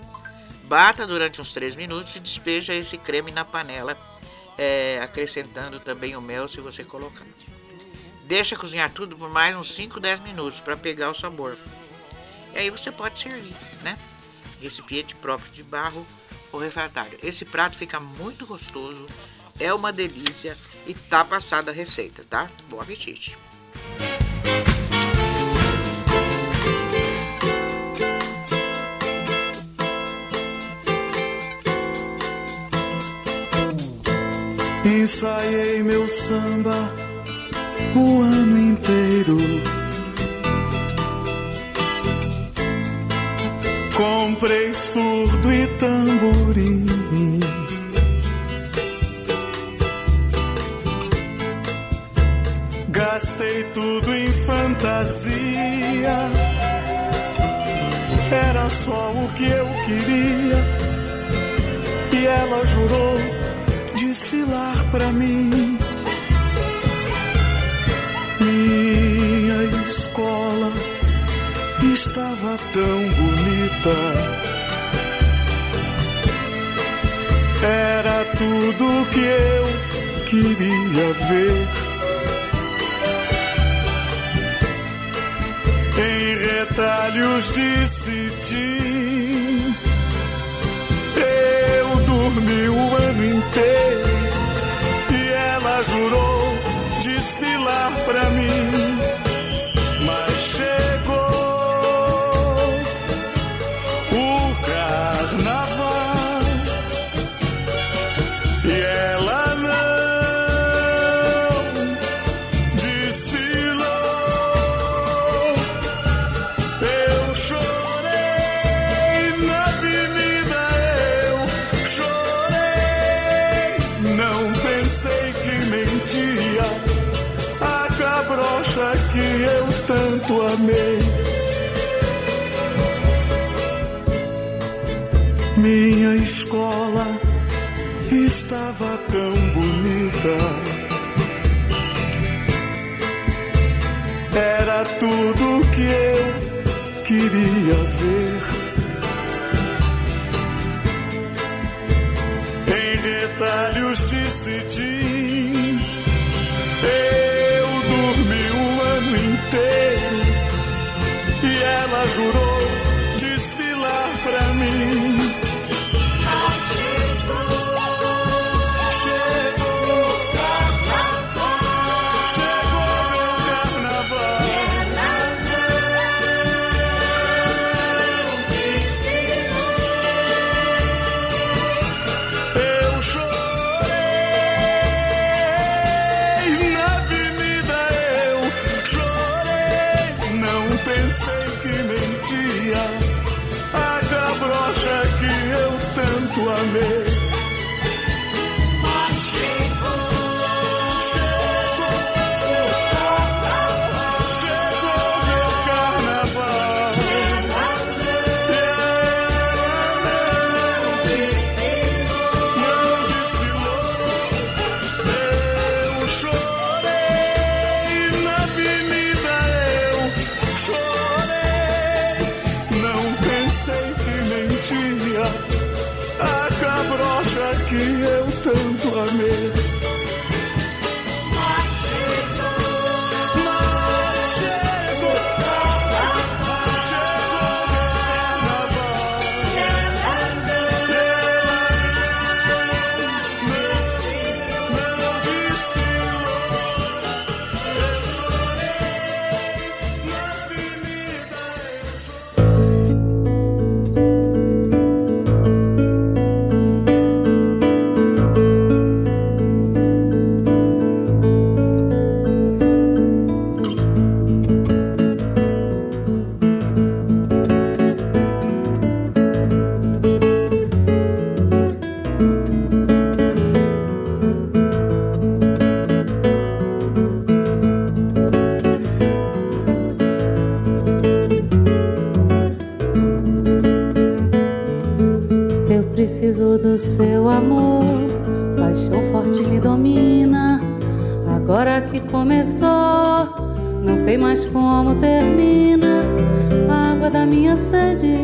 Bata durante uns 3 minutos e despeja esse creme na panela, é, acrescentando também o mel se você colocar. Deixa cozinhar tudo por mais uns 5, 10 minutos para pegar o sabor. E aí você pode servir, né? Recipiente próprio de barro ou refratário. Esse prato fica muito gostoso, é uma delícia e tá passada a receita, tá? Bom apetite! Ensaiei meu samba o ano inteiro. Comprei surdo e tamborim. Gastei tudo em fantasia. Era só o que eu queria. E ela jurou desfilar pra mim. Minha escola estava tão bonita. Era tudo que eu queria ver. Em retalhos de cetim. Eu dormi o ano inteiro e ela jurou bonita. Seu amor, paixão forte me domina. Agora que começou, não sei mais como termina. A água da minha sede,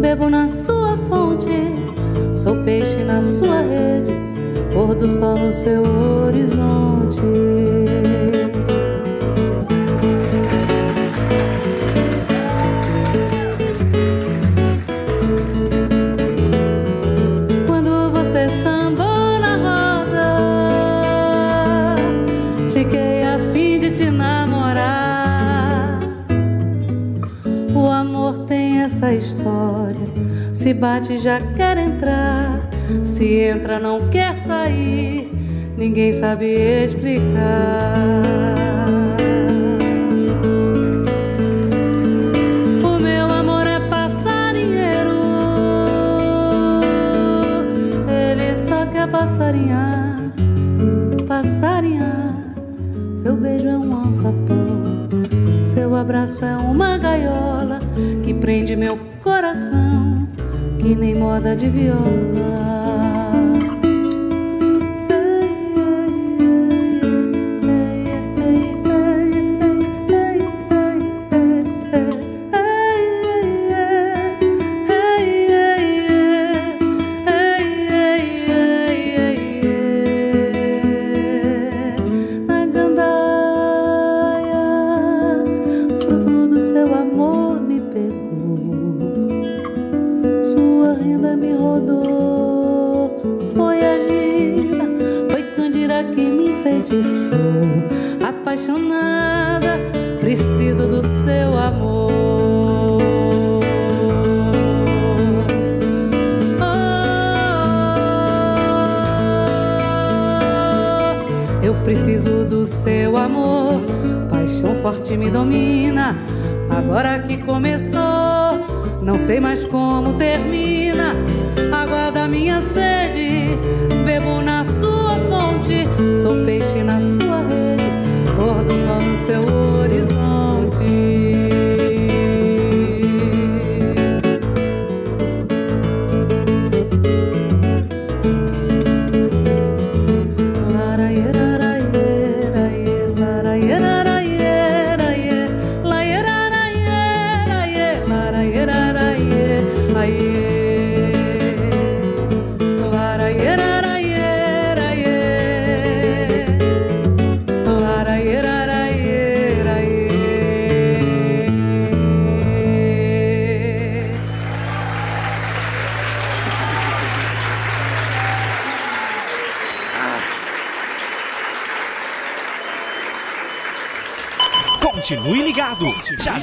bebo na sua fonte. Sou peixe na sua rede, pôr do sol no seu horizonte. Se bate, já quer entrar, se entra, não quer sair. Ninguém sabe explicar. É passarinhar, passarinhar. Seu beijo é um alçapão, seu abraço é uma gaiola que prende meu moda de viola.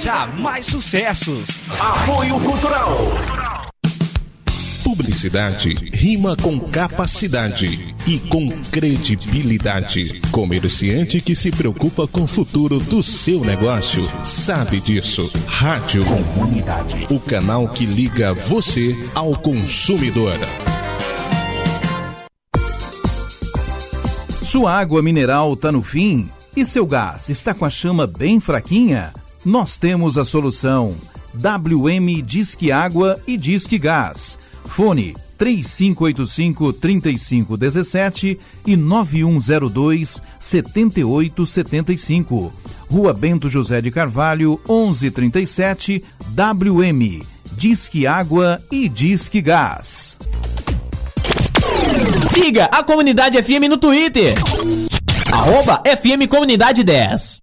Já mais sucessos. Apoio Cultural. Publicidade rima com capacidade e com credibilidade. Comerciante que se preocupa com o futuro do seu negócio sabe disso. Rádio Comunidade. O canal que liga você ao consumidor. Sua água mineral tá no fim? E seu gás está com a chama bem fraquinha? Nós temos a solução. WM Disque Água e Disque Gás. Fone 3585-3517 e 9102 7875. Rua Bento José de Carvalho, 1137, WM. Disque Água e Disque Gás. Siga a Comunidade FM no Twitter. Arroba FM Comunidade 10.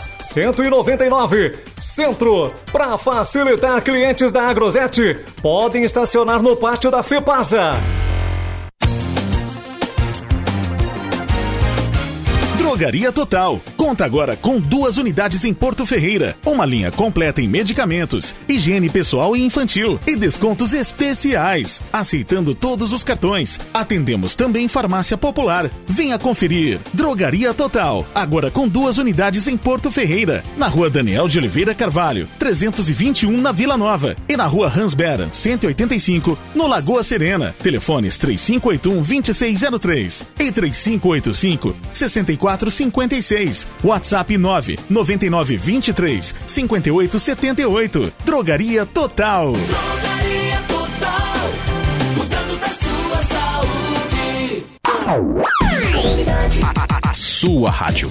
Forjas. 199, Centro. Para facilitar clientes da Agrosete, podem estacionar no pátio da FEPASA. Drogaria Total. Conta agora com duas unidades em Porto Ferreira. Uma linha completa em medicamentos, higiene pessoal e infantil e descontos especiais. Aceitando todos os cartões. Atendemos também farmácia popular. Venha conferir. Drogaria Total. Agora com duas unidades em Porto Ferreira. Na rua Daniel de Oliveira Carvalho, 321 na Vila Nova. E na rua Hans Beran, 185, no Lagoa Serena. Telefones 3581 2603 e 3585 64 56. WhatsApp 9 99 23 58 78. Drogaria Total. Drogaria Total, cuidando da sua saúde. A sua rádio.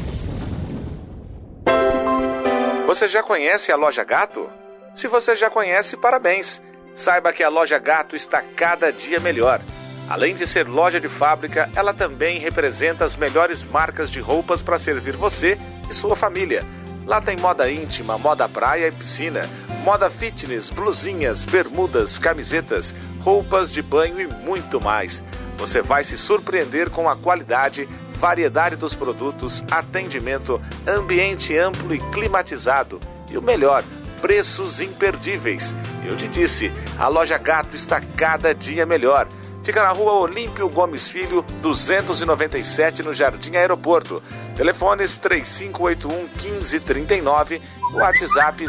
Você já conhece a Loja Gato? Se você já conhece, parabéns. Saiba que a Loja Gato está cada dia melhor. Além de ser loja de fábrica, ela também representa as melhores marcas de roupas para servir você e sua família. Lá tem moda íntima, moda praia e piscina, moda fitness, blusinhas, bermudas, camisetas, roupas de banho e muito mais. Você vai se surpreender com a qualidade, variedade dos produtos, atendimento, ambiente amplo e climatizado. E o melhor, preços imperdíveis. Eu te disse, a loja Gato está cada dia melhor. Fica na rua Olímpio Gomes Filho, 297, no Jardim Aeroporto. Telefones 3581 1539, WhatsApp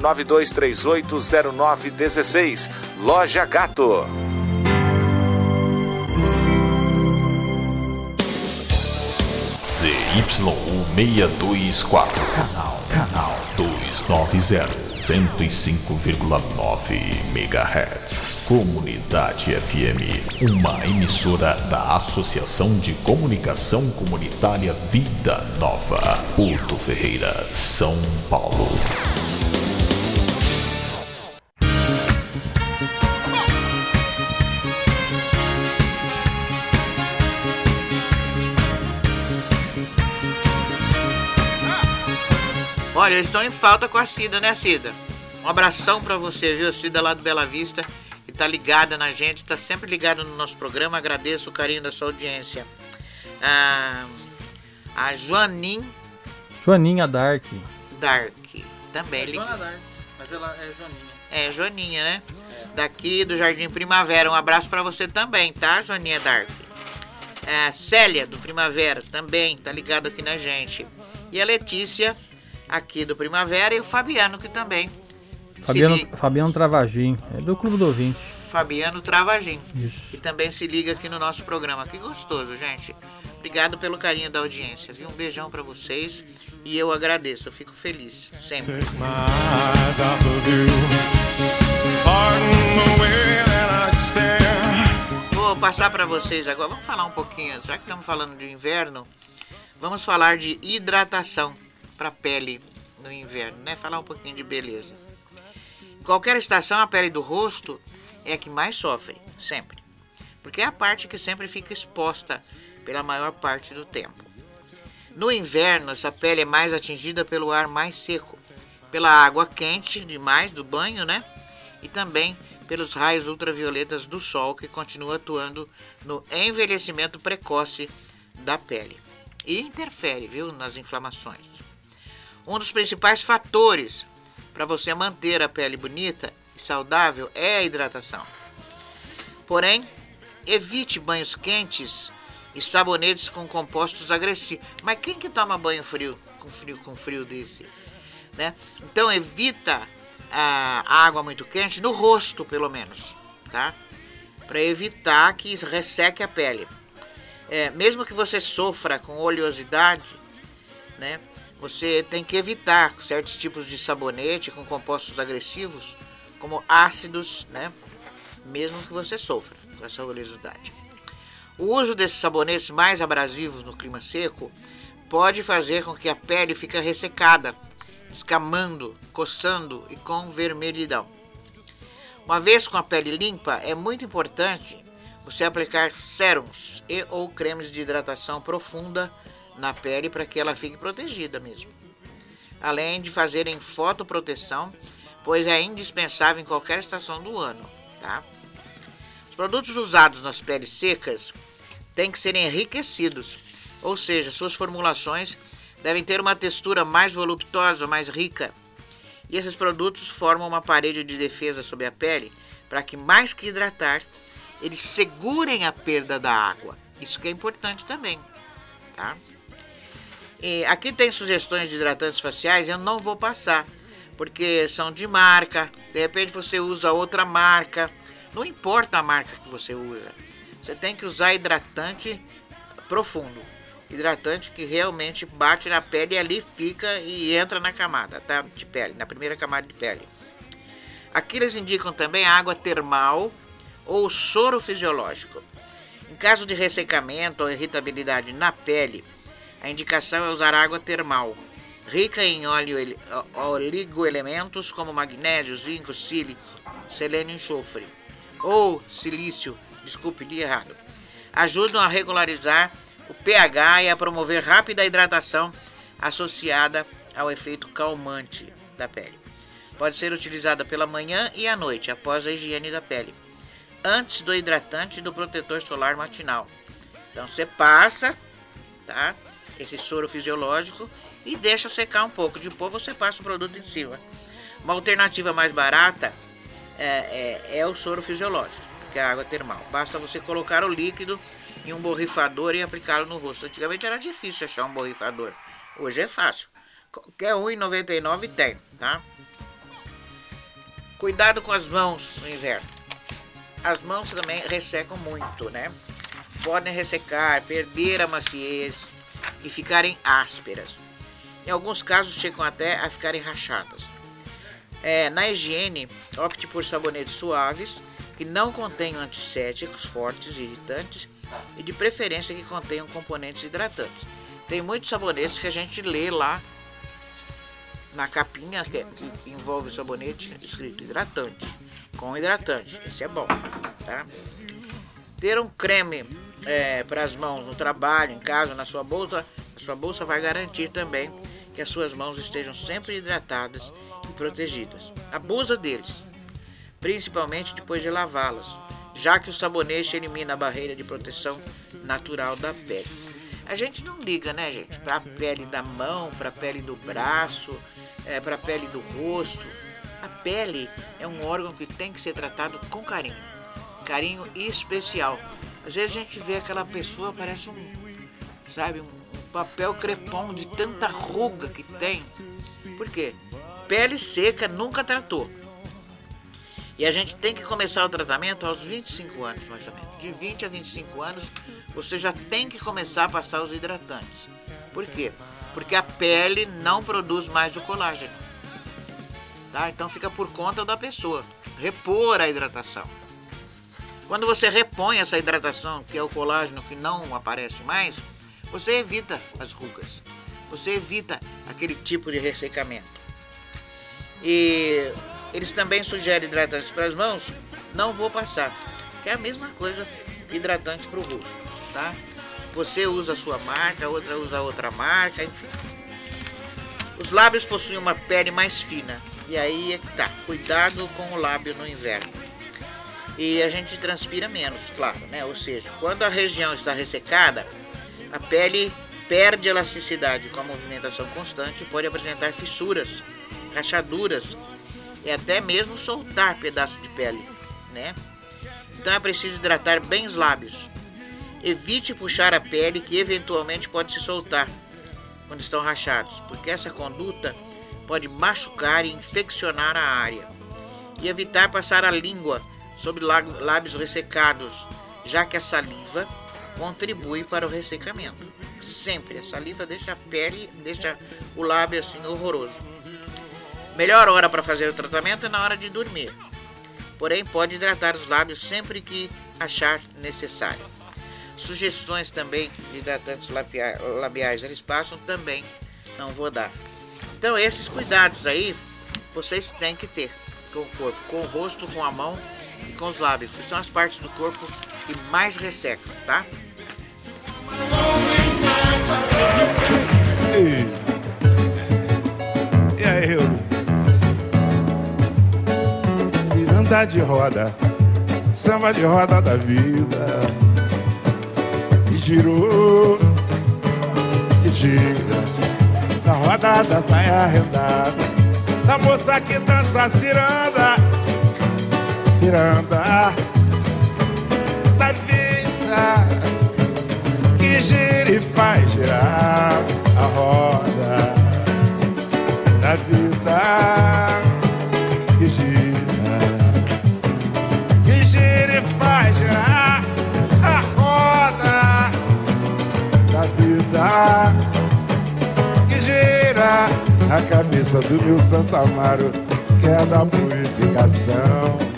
992380916. Loja Gato. ZYU624, canal, canal 290, 105,9 MHz. Comunidade FM, uma emissora da Associação de Comunicação Comunitária Vida Nova, Porto Ferreira, São Paulo. Olha, eu estou em falta com a Cida, né, Cida? Um abração pra você, viu? Cida lá do Bela Vista, que tá ligada na gente, tá sempre ligada no nosso programa. Agradeço o carinho da sua audiência. Ah, a Joanin Joaninha Dark. Dark também. É li- Joana Dark, mas ela é Joaninha. É, Joaninha, né? Daqui do Jardim Primavera. Um abraço pra você também, tá, Joaninha Dark? É, Célia, do Primavera, também tá ligado aqui na gente. E a Letícia, aqui do Primavera, e o Fabiano, que também. se Fabiano, liga- Fabiano Travagin, é do Clube do Ouvinte. Fabiano Travagin, Isso. que também se liga aqui no nosso programa. Que gostoso, gente. Obrigado pelo carinho da audiência, viu? Um beijão pra vocês e eu agradeço, eu fico feliz, sempre. Vou passar pra vocês agora. Vamos falar um pouquinho, já que estamos falando de inverno, vamos falar de hidratação para pele no inverno, né? Falar um pouquinho de beleza. Qualquer estação, a pele do rosto é a que mais sofre, sempre. Porque é a parte que sempre fica exposta pela maior parte do tempo. No inverno, essa pele é mais atingida pelo ar mais seco, pela água quente demais do banho, né? E também pelos raios ultravioletas do sol que continua atuando no envelhecimento precoce da pele e interfere, viu, nas inflamações. Um dos principais fatores para você manter a pele bonita e saudável é a hidratação. Porém, evite banhos quentes e sabonetes com compostos agressivos. Mas quem que toma banho frio com frio com frio desse? Né? Então evita a água muito quente no rosto, pelo menos, tá? para evitar que resseque a pele. É, mesmo que você sofra com oleosidade, né, você tem que evitar certos tipos de sabonete com compostos agressivos, como ácidos, né, mesmo que você sofra com essa oleosidade. O uso desses sabonetes mais abrasivos no clima seco pode fazer com que a pele fique ressecada, escamando, coçando e com vermelhidão. Uma vez com a pele limpa, é muito importante você aplicar sérums e ou cremes de hidratação profunda na pele para que ela fique protegida mesmo. Além de fazerem fotoproteção, pois é indispensável em qualquer estação do ano, tá? Os produtos usados nas peles secas têm que ser enriquecidos, ou seja, suas formulações devem ter uma textura mais voluptuosa, mais rica. E esses produtos formam uma parede de defesa sobre a pele para que mais que hidratar, eles segurem a perda da água. Isso que é importante também, tá? E aqui tem sugestões de hidratantes faciais, eu não vou passar, porque são de marca. De repente você usa outra marca. Não importa a marca que você usa. Você tem que usar hidratante profundo. Hidratante que realmente bate na pele e ali fica e entra na camada tá? de pele, na primeira camada de pele. Aqui eles indicam também água termal ou soro fisiológico. Em caso de ressecamento ou irritabilidade na pele, a indicação é usar água termal, rica em óleo, oligoelementos como magnésio, zinco, sílico, selênio e enxofre, ou silício, desculpe, li errado. Ajudam a regularizar o pH e a promover rápida hidratação associada ao efeito calmante da pele. Pode ser utilizada pela manhã e à noite, após a higiene da pele, antes do hidratante e do protetor solar matinal. Então você passa, tá? Esse soro fisiológico e deixa secar um pouco. Depois você passa o produto em cima. Uma alternativa mais barata é, é, é o soro fisiológico, que é a água termal. Basta você colocar o líquido em um borrifador e aplicá-lo no rosto. Antigamente era difícil achar um borrifador. Hoje é fácil. Qualquer R$1,99 tem, tá? Cuidado com as mãos no inverno. As mãos também ressecam muito, né? Podem ressecar, perder a maciez, e ficarem ásperas. Em alguns casos chegam até a ficarem rachadas. É, na higiene, opte por sabonetes suaves que não contenham antissépticos fortes e irritantes e de preferência que contenham componentes hidratantes. Tem muitos sabonetes que a gente lê lá na capinha que, que envolve o sabonete escrito hidratante, com hidratante. Esse é bom, tá? Ter um creme é, para as mãos no trabalho, em casa, na sua bolsa, a sua bolsa vai garantir também que as suas mãos estejam sempre hidratadas e protegidas. Abusa deles, principalmente depois de lavá-las, já que o sabonete elimina a barreira de proteção natural da pele. A gente não liga, né, gente, para a pele da mão, para a pele do braço, é, para a pele do rosto. A pele é um órgão que tem que ser tratado com carinho, carinho especial às vezes a gente vê aquela pessoa, parece um, sabe, um papel crepom de tanta ruga que tem. Por quê? Pele seca nunca tratou. E a gente tem que começar o tratamento aos 25 anos, mais ou menos. De 20 a 25 anos, você já tem que começar a passar os hidratantes. Por quê? Porque a pele não produz mais o colágeno. Tá? Então fica por conta da pessoa. Repor a hidratação. Quando você repõe essa hidratação, que é o colágeno que não aparece mais, você evita as rugas. Você evita aquele tipo de ressecamento. E eles também sugerem hidratantes para as mãos. Não vou passar. Que é a mesma coisa hidratante para o rosto, tá? Você usa a sua marca, outra usa outra marca, enfim. Os lábios possuem uma pele mais fina. E aí é que tá. Cuidado com o lábio no inverno e a gente transpira menos, claro, né? Ou seja, quando a região está ressecada, a pele perde elasticidade com a movimentação constante e pode apresentar fissuras, rachaduras e até mesmo soltar pedaços de pele, né? Então é preciso hidratar bem os lábios. Evite puxar a pele que eventualmente pode se soltar quando estão rachados, porque essa conduta pode machucar e infeccionar a área. E evitar passar a língua sobre lá- lábios ressecados, já que a saliva contribui para o ressecamento. Sempre a saliva deixa a pele, deixa o lábio assim horroroso. Melhor hora para fazer o tratamento é na hora de dormir. Porém, pode hidratar os lábios sempre que achar necessário. Sugestões também de hidratantes labia- labiais eles passam também não vou dar. Então esses cuidados aí vocês têm que ter com o corpo, com o rosto, com a mão e com os lábios, que são as partes do corpo que mais ressecam, tá? Ei. E aí, Euro? Ciranda de roda, samba de roda da vida. E girou, que gira, na roda da saia arrendada. Da moça que dança ciranda, ciranda da vida que gira e faz girar a roda da vida que gira, que gira e faz girar a roda da vida que gira. A cabeça do meu Santo Amaro que é da purificação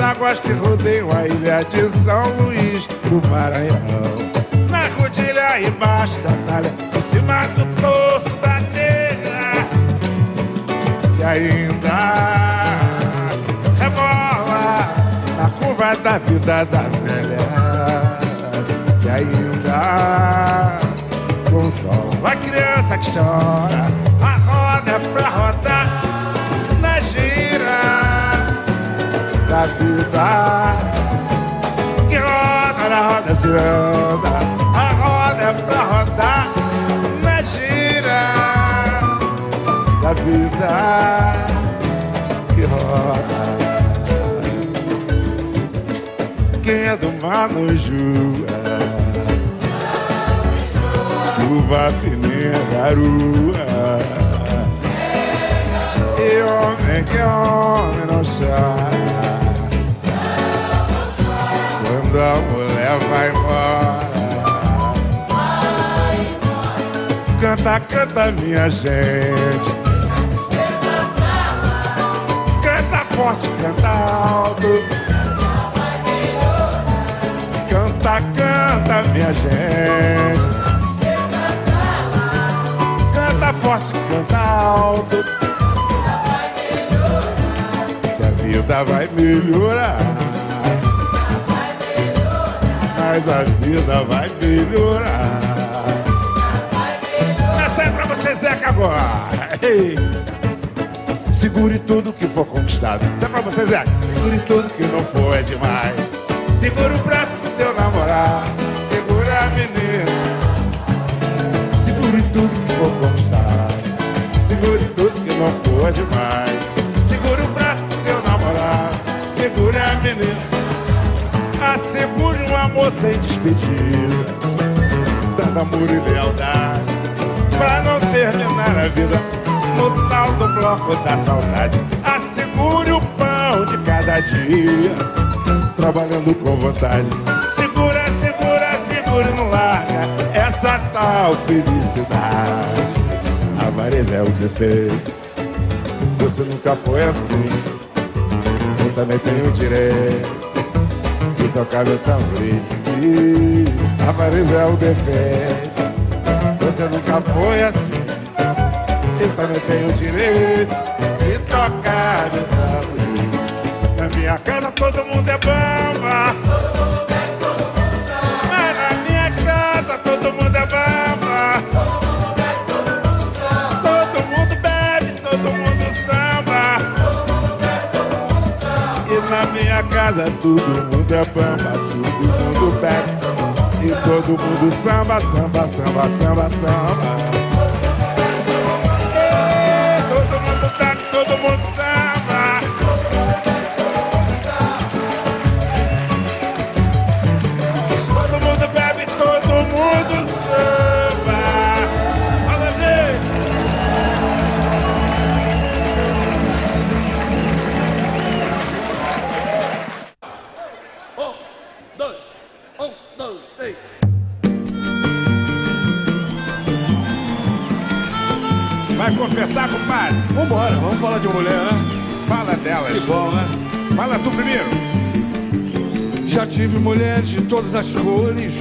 águas que rodeiam a ilha de São Luís do Maranhão. Na rodilha embaixo da talha, em cima do torso da negra, que ainda rebola na curva da vida da velha, que ainda consola a criança que chora. Da vida que roda na roda ciranda. A roda é pra rodar na gira da vida que roda. Quem é do mar julga. Chuva fininha, garoa. E homem que homem não chora Quando a mulher vai embora Canta, canta minha gente. Canta forte, canta alto. Canta, canta minha gente. Canta forte, canta alto. Que a vida vai melhorar. Mas a vida vai melhorar. Essa é pra você, Zeca, agora. Ei. Segure tudo que for conquistado. Isso é pra você, Zeca. Segure tudo que não for é demais. Segura o braço do seu namorado. Segura a menina. Segure tudo que for conquistado. Segure tudo que não for demais. Segure o braço do seu namorado. Segure a menina. Assegure um amor sem despedida. Dando amor e lealdade. Pra não terminar a vida no tal do bloco da saudade. Assegure o pão de cada dia. Trabalhando com vontade. Segura, segura, segura e não larga essa tal felicidade. Avareza é o defeito. Você nunca foi assim. Eu também tenho direito tocar meu tamborim. A avareza é o defeito. Você nunca foi assim. Eu também tenho o direito de tocar meu tamborim. Na minha casa todo mundo é bamba. Casa todo mundo é bamba, todo mundo bebe. E todo mundo samba, samba, samba, samba, samba. Mulheres de todas as cores,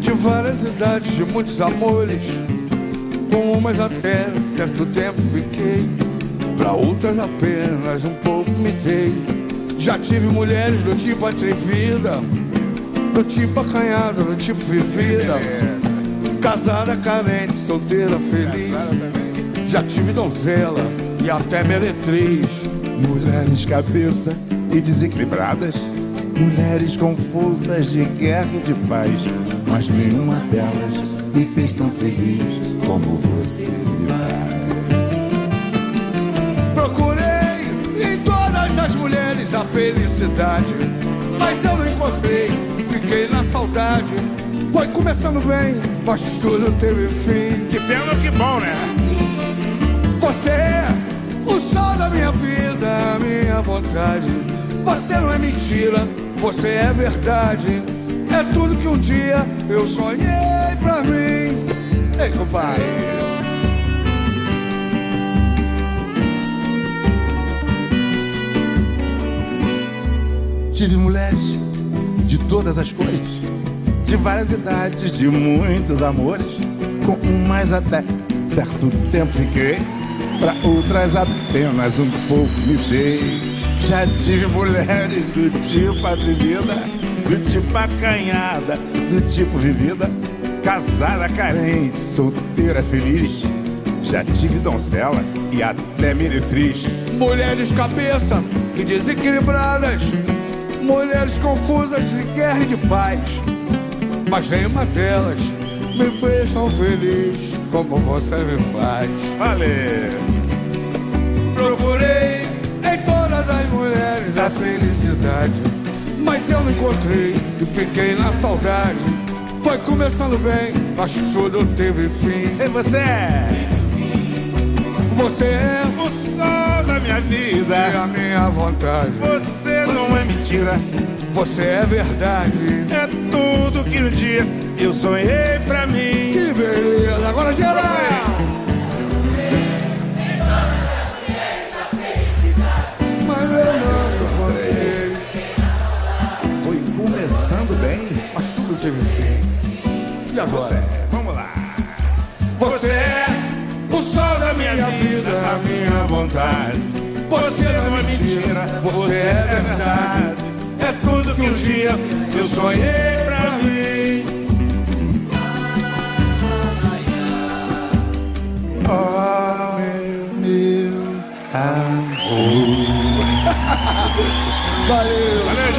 de várias idades, de muitos amores. Com umas até certo tempo fiquei, pra outras apenas um pouco me dei. Já tive mulheres do tipo atrevida, do tipo acanhada, do tipo vivida. Casada, carente, solteira, feliz. Já tive donzela e até meretriz. Mulheres cabeça e desequilibradas. Mulheres confusas de guerra e de paz. Mas nenhuma delas me fez tão feliz como você me faz. Procurei em todas as mulheres a felicidade, mas eu não encontrei, fiquei na saudade. Foi começando bem, mas tudo teve fim. Que pena que bom, né? Você é o sol da minha vida, a minha vontade. Você não é mentira, você é verdade. É tudo que um dia eu sonhei pra mim. Ei, compadre. Tive mulheres de todas as cores, de várias idades, de muitos amores. Com umas até certo tempo fiquei, pra outras apenas um pouco me dei. Já tive mulheres do tipo atrevida, do tipo acanhada, do tipo vivida, casada carente, solteira feliz. Já tive donzela e até meretriz. Mulheres cabeça e desequilibradas, mulheres confusas de guerra e de paz. Mas nenhuma delas me fez tão feliz como você me faz. Vale! Felicidade, mas eu não encontrei e fiquei na saudade. Foi começando bem, mas tudo teve fim. E você? Você é o sol da minha vida e a minha vontade. Você não é mentira, você é verdade. É tudo que um dia eu sonhei pra mim. Que beleza! Agora geral! Fim. E agora? É, vamos lá. Você é o sol da minha vida, a minha vontade. Você não é mentira, você é verdade. É tudo que um dia eu sonhei pra mim. Oh, meu amor. Valeu! Valeu,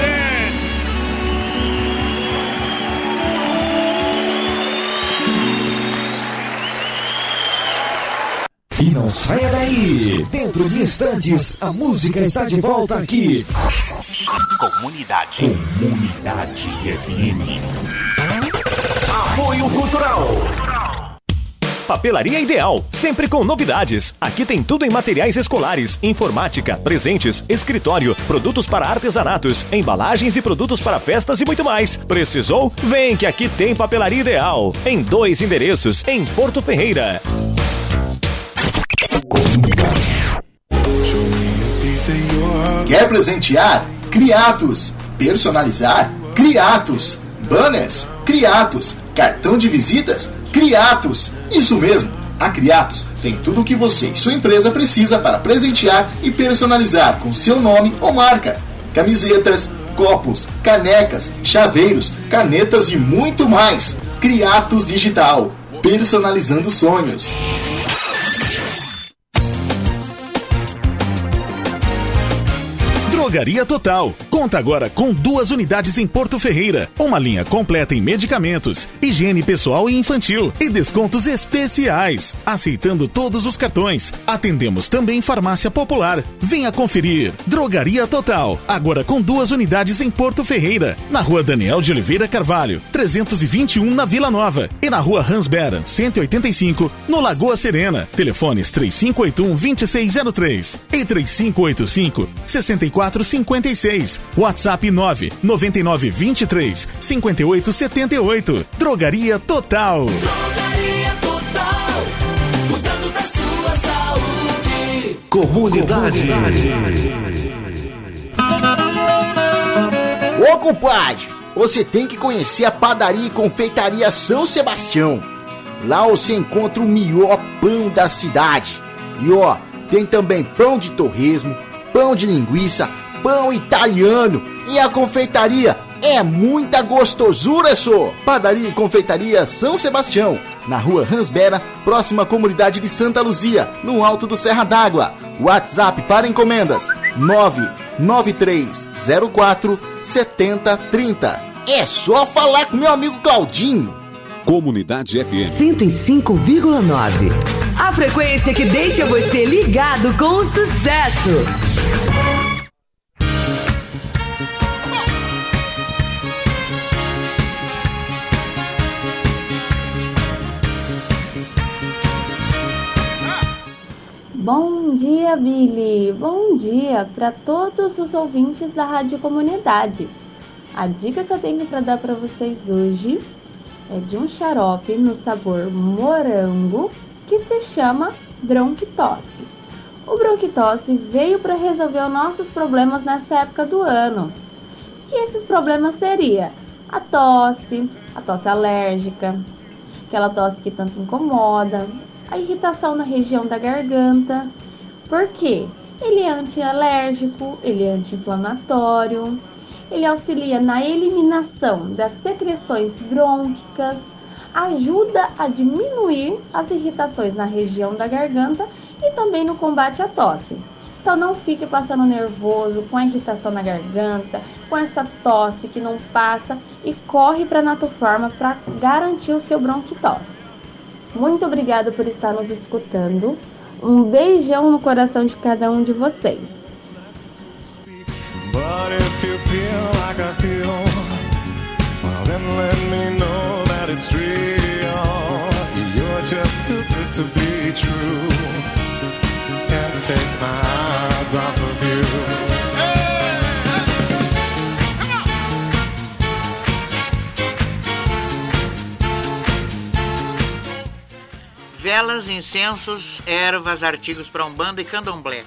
não saia daí! Dentro de instantes, a música está de volta aqui. Comunidade. Comunidade FM. Apoio Cultural. Papelaria Ideal, sempre com novidades. Aqui tem tudo em materiais escolares, informática, presentes, escritório, produtos para artesanatos, embalagens e produtos para festas e muito mais. Precisou? Vem que aqui tem Papelaria Ideal. Em dois endereços, em Porto Ferreira. Quer presentear? Criatos. Personalizar? Criatos. Banners? Criatos. Cartão de visitas? Criatos. Isso mesmo. A Criatos tem tudo o que você e sua empresa precisa para presentear e personalizar com seu nome ou marca. Camisetas, copos, canecas, chaveiros, canetas e muito mais. Criatos Digital. Personalizando sonhos. Drogaria Total. Conta agora com duas unidades em Porto Ferreira. Uma linha completa em medicamentos, higiene pessoal e infantil e descontos especiais. Aceitando todos os cartões. Atendemos também farmácia popular. Venha conferir. Drogaria Total. Agora com duas unidades em Porto Ferreira. Na rua Daniel de Oliveira Carvalho, 321 na Vila Nova. E na rua Hans Beran, 185, no Lagoa Serena. Telefones 3581 2603 e 3585 6456. WhatsApp 9 99 23 58 78. Drogaria Total. Drogaria Total, cuidando da sua saúde. Comunidade. Ô compadre, você tem que conhecer a padaria e confeitaria São Sebastião. Lá você encontra o melhor pão da cidade. E ó, tem também pão de torresmo, pão de linguiça, pão italiano. E a confeitaria é muita gostosura, só. Padaria e confeitaria São Sebastião, na rua Ransbera, próxima à comunidade de Santa Luzia, no alto do Serra d'Água. WhatsApp para encomendas 99304 7030. É só falar com meu amigo Claudinho. Comunidade FM. 105,9. A frequência que deixa você ligado com o sucesso. Bom dia, Billy! Bom dia para todos os ouvintes da Rádio Comunidade. A dica que eu tenho para dar para vocês hoje é de um xarope no sabor morango que se chama bronquitose. O bronquitose veio para resolver os nossos problemas nessa época do ano. E esses problemas seria a tosse, a tosse alérgica, aquela tosse que tanto incomoda, a irritação na região da garganta. Por quê? Ele é antialérgico, ele é anti-inflamatório, ele auxilia na eliminação das secreções brônquicas, ajuda a diminuir as irritações na região da garganta e também no combate à tosse. Então não fique passando nervoso com a irritação na garganta, com essa tosse que não passa e corre para a Natoforma para garantir o seu bronquitose. Muito obrigada por estar nos escutando. Um beijão no coração de cada um de vocês. But Velas, incensos, ervas, artigos para umbanda e candomblé.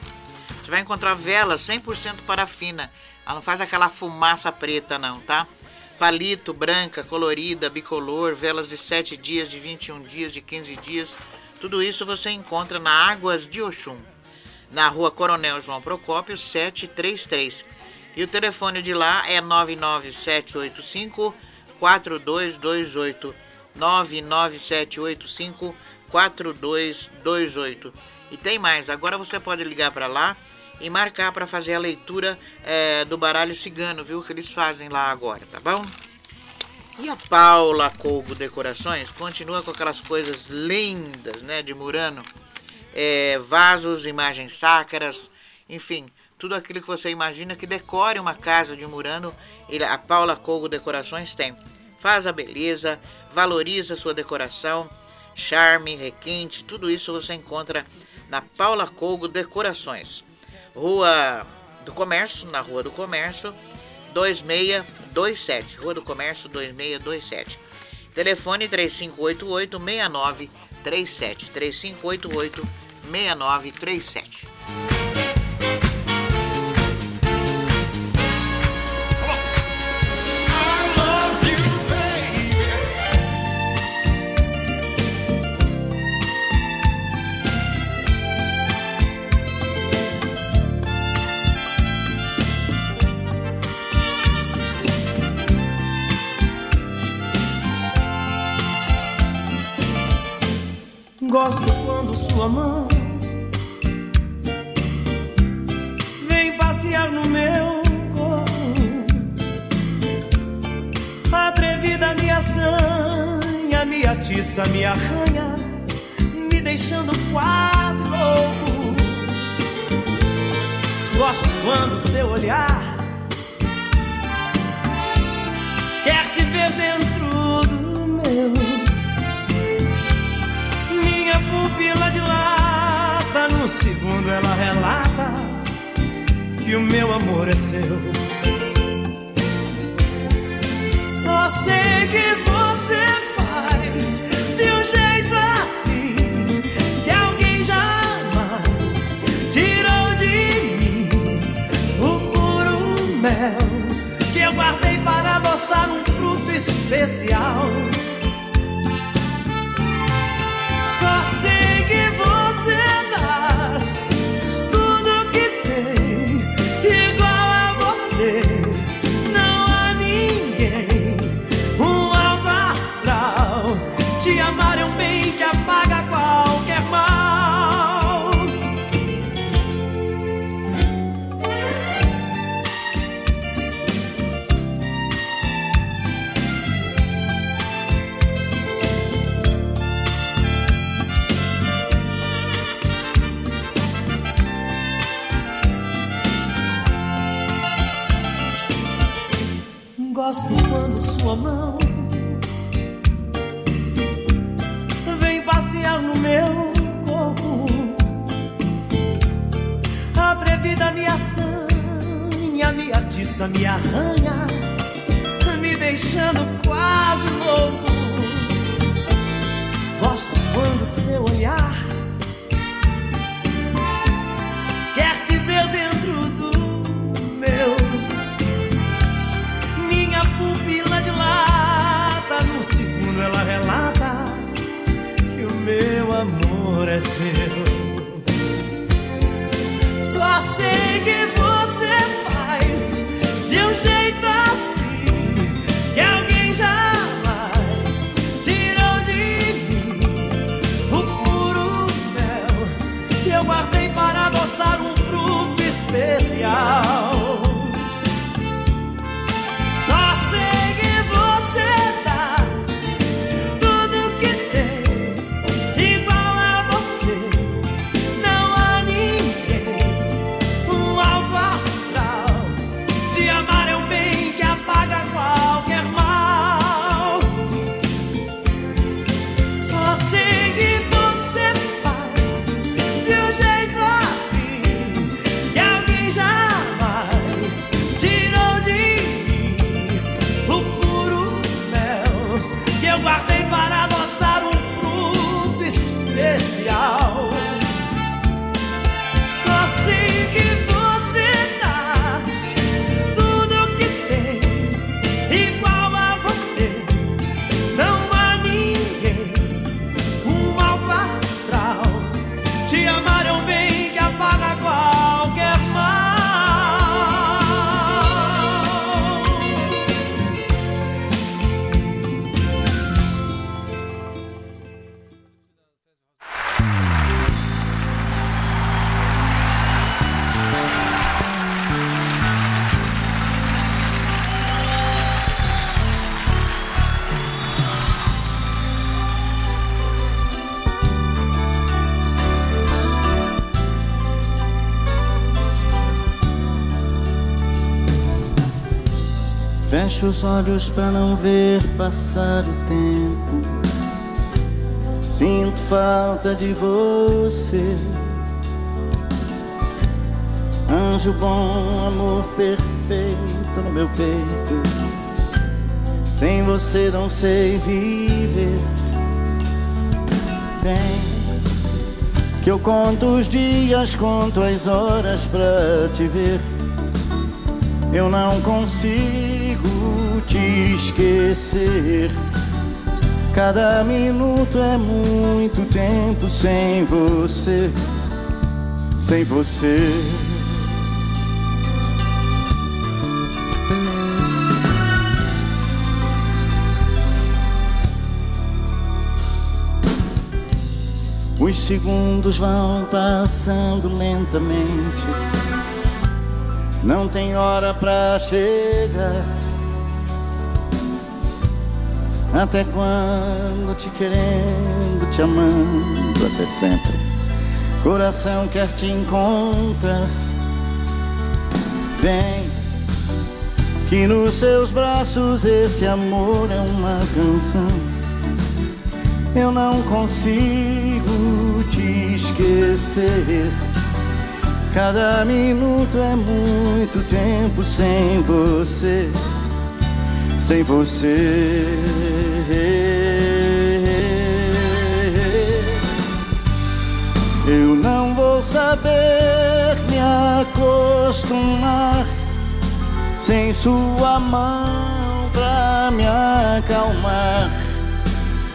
Você vai encontrar velas 100% parafina. Ela não faz aquela fumaça preta não, tá? Palito, branca, colorida, bicolor, velas de 7 dias, de 21 dias, de 15 dias. Tudo isso você encontra na Águas de Oxum, na rua Coronel João Procópio, 733. E o telefone de lá é 99785 4228. 99785 4228. E tem mais, agora você pode ligar para lá e marcar para fazer a leitura é, do baralho cigano, viu? Que eles fazem lá agora, tá bom? E a Paula Colgo Decorações continua com aquelas coisas lindas, né? De Murano. É, vasos, imagens sacras, enfim, tudo aquilo que você imagina que decore uma casa de Murano, ele, a Paula Colgo Decorações tem. Faz a beleza, valoriza a sua decoração, charme, requinte, tudo isso você encontra na Paula Colgo Decorações. Rua do Comércio, na Rua do Comércio, 2627. Rua do Comércio 2627. Telefone 3588 6937. 3588 6937. Gosto quando sua mão no meu corpo. Atrevida me assanha, me atiça, me arranha, me deixando quase louco. Gosto quando seu olhar quer te ver dentro do meu. Minha pupila dilata, no segundo ela relata que o meu amor é seu. Só sei que você faz de um jeito assim que alguém jamais tirou de mim o puro mel que eu guardei para adoçar um fruto especial. Assanha, me arranha, me deixando quase louco. Gosto quando seu olhar quer te ver dentro do meu. Minha pupila dilata, num segundo ela relata que o meu amor é seu. Fecho os olhos pra não ver passar o tempo. Sinto falta de você. Anjo bom, amor perfeito no meu peito. Sem você não sei viver. Vem, que eu conto os dias, conto as horas pra te ver. Eu não consigo te esquecer. Cada minuto é muito tempo sem você, sem você. Os segundos vão passando lentamente. Não tem hora pra chegar. Até quando te querendo, te amando, até sempre. Coração quer te encontrar. Vem, que nos seus braços esse amor é uma canção. Eu não consigo te esquecer. Cada minuto é muito tempo sem você, sem você. Eu não vou saber me acostumar sem sua mão pra me acalmar,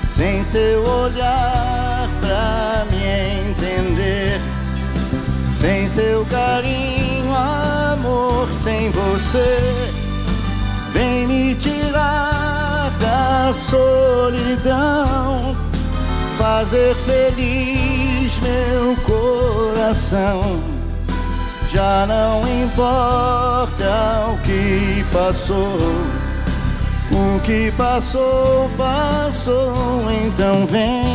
sem seu olhar pra me entender, sem seu carinho, amor, sem você. Vem me tirar da solidão, fazer feliz meu coração. Já não importa o que passou, o que passou, passou, então vem.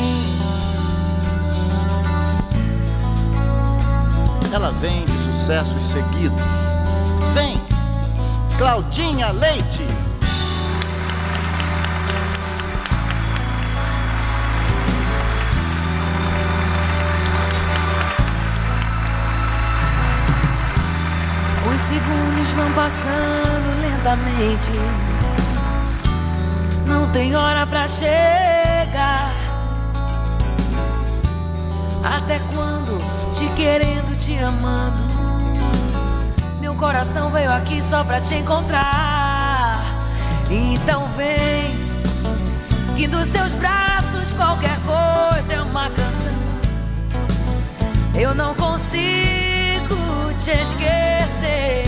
Ela vem de sucessos seguidos. Vem, Claudinha Leite. Os segundos vão passando lentamente. Não tem hora pra chegar. Até quando te querendo, te amando. Meu coração veio aqui só pra te encontrar. Então vem, que dos seus braços qualquer coisa é uma canção. Eu não consigo te esquecer.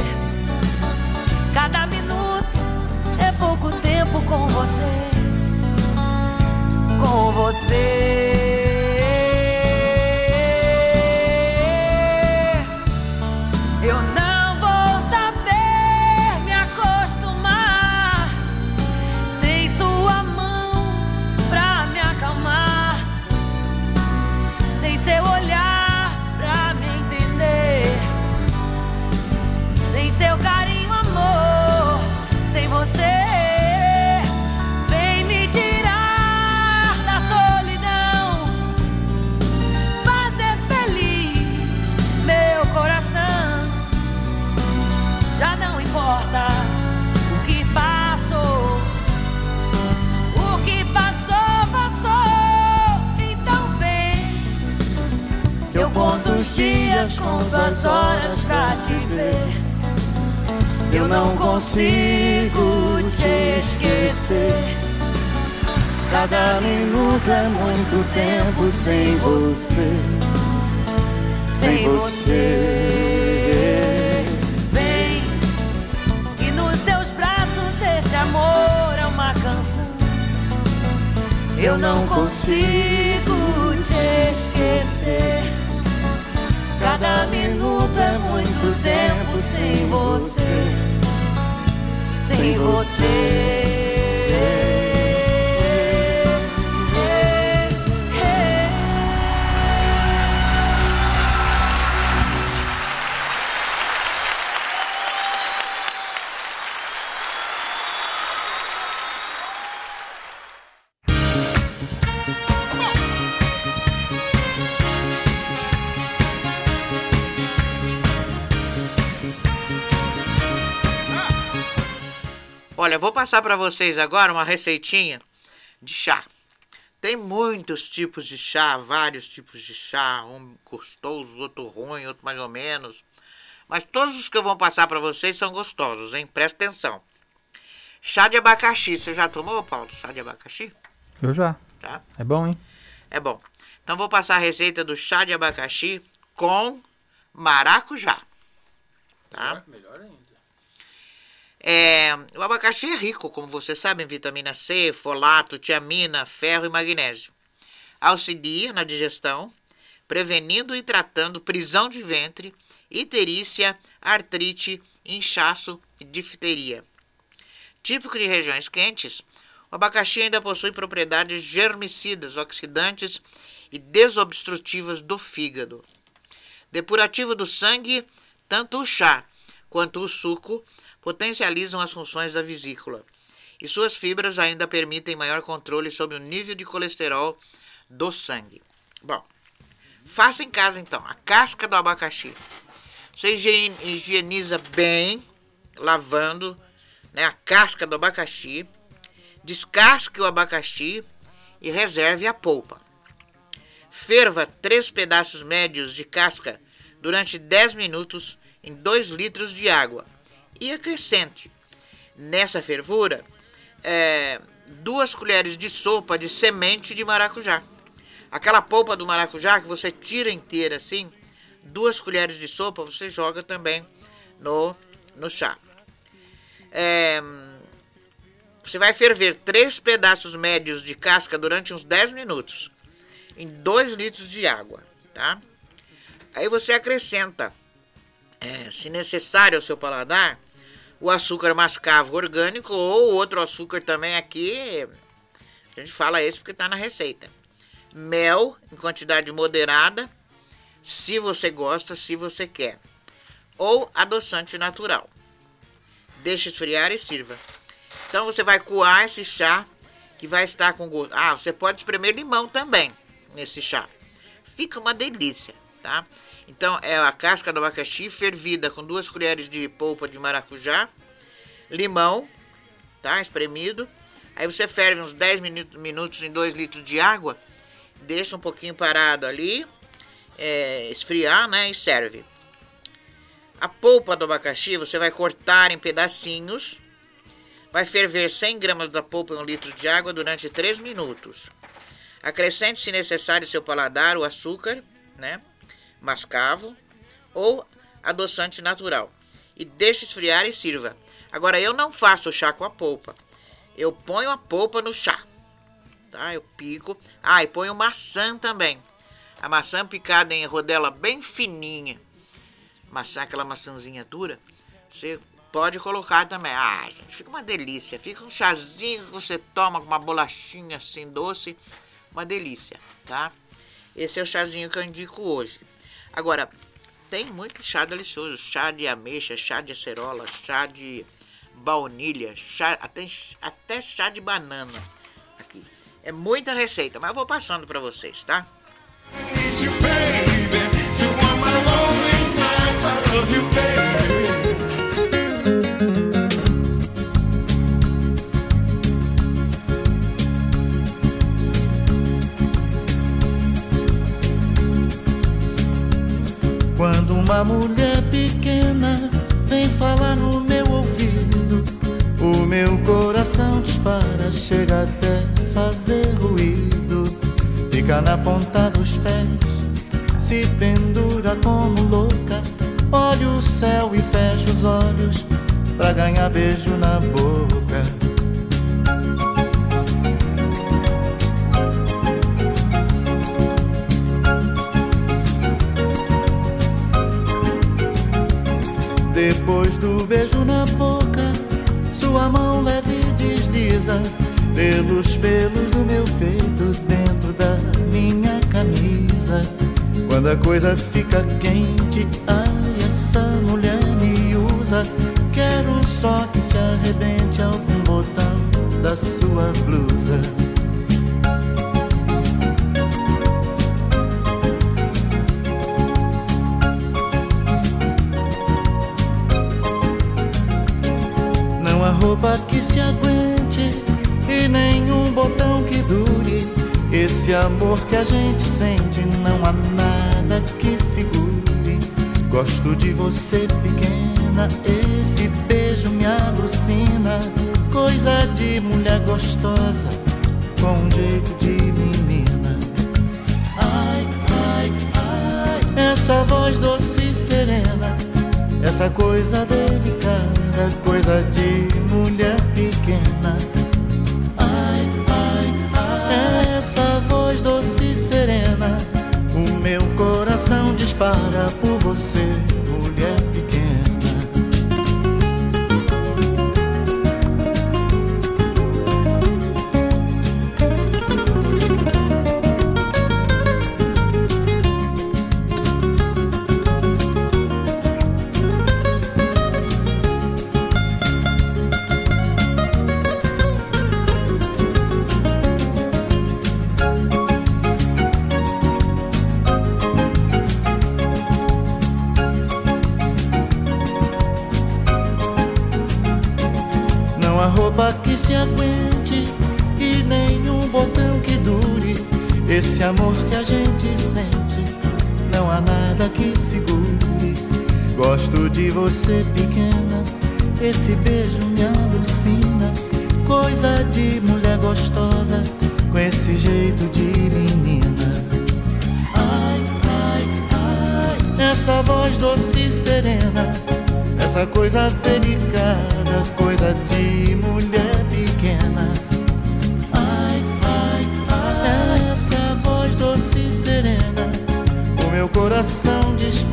Cada minuto é pouco tempo com você. Com você. Tempo sem você. Passar para vocês agora uma receitinha de chá. Tem muitos tipos de chá, vários tipos de chá, um gostoso, outro ruim, outro mais ou menos. Mas todos os que eu vou passar para vocês são gostosos, hein? Presta atenção. Chá de abacaxi, você já tomou, Paulo? Chá de abacaxi? Eu já. Tá. É bom, hein? É bom. Então vou passar a receita do chá de abacaxi com maracujá. Tá? Melhor ainda. É, o abacaxi é rico, como vocês sabem, em vitamina C, folato, tiamina, ferro e magnésio. Auxilia na digestão, prevenindo e tratando prisão de ventre, icterícia, artrite, inchaço e difteria. Típico de regiões quentes, o abacaxi ainda possui propriedades germicidas, oxidantes e desobstrutivas do fígado. Depurativo do sangue, tanto o chá quanto o suco potencializam as funções da vesícula. E suas fibras ainda permitem maior controle sobre o nível de colesterol do sangue. Bom, faça em casa então a casca do abacaxi. Você higieniza bem, lavando né, a casca do abacaxi. Descasque o abacaxi e reserve a polpa. Ferva três pedaços médios de casca durante 10 minutos em 2 litros de água e acrescente nessa fervura é, duas colheres de sopa de semente de maracujá. Aquela polpa do maracujá que você tira inteira assim, duas colheres de sopa você joga também no, no chá. É, você vai ferver três pedaços médios de casca durante uns 10 minutos em 2 litros de água, tá? Aí você acrescenta, é, se necessário ao seu paladar, o açúcar mascavo orgânico ou outro açúcar também aqui. A gente fala esse porque está na receita. Mel em quantidade moderada, se você gosta, se você quer. Ou adoçante natural. Deixe esfriar e sirva. Então você vai coar esse chá que vai estar com gosto. Ah, você pode espremer limão também nesse chá. Fica uma delícia, tá? Então é a casca do abacaxi fervida com duas colheres de polpa de maracujá, limão, tá? Espremido. Aí você ferve uns 10 minutos em 2 litros de água, deixa um pouquinho parado ali, é, esfriar, né? E serve. A polpa do abacaxi você vai cortar em pedacinhos Vai ferver 100 gramas da polpa em um litro de água durante 3 minutos. Acrescente, se necessário, seu paladar, o açúcar, né? Mascavo ou adoçante natural. E deixe esfriar e sirva. Agora, eu não faço chá com a polpa. Eu ponho a polpa no chá. Tá? Eu pico. Ah, e ponho maçã também. A maçã picada em rodela bem fininha. Maçã, aquela maçãzinha dura. Você Pode colocar também. Ah, gente, fica uma delícia. Fica um chazinho que você toma com uma bolachinha assim doce. Uma delícia, tá? Esse é o chazinho que eu indico hoje. Agora, tem muito chá delicioso. Chá de ameixa, chá de acerola, chá de baunilha, chá, até, até chá de banana. Aqui. É muita receita, mas eu vou passando para vocês, tá? Quando uma mulher pequena vem falar no meu ouvido, o meu coração dispara, chega até fazer ruído. Fica na ponta dos pés, se pendura como louca. Olha o céu e fecha os olhos pra ganhar beijo na boca. Depois do beijo na boca, sua mão leve desliza pelos pelos do meu peito dentro da minha camisa. Quando a coisa fica quente, ai, essa mulher me usa. Quero só que se arrebente algum botão da sua blusa. Roupa que se aguente e nenhum botão que dure. Esse amor que a gente sente, não há nada que segure. Gosto de você pequena, esse beijo me alucina. Coisa de mulher gostosa, com um jeito de menina. Ai, ai, ai, essa voz doce e serena, essa coisa delicada, coisa de mulher pequena. Ai, ai, ai, essa voz doce e serena. O meu coração dispara por você, amor que a gente sente, não há nada que segure. Gosto de você pequena, esse beijo me alucina. Coisa de mulher gostosa, com esse jeito de menina. Ai, ai, ai, essa voz doce e serena, essa coisa delicada, coisa de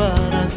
para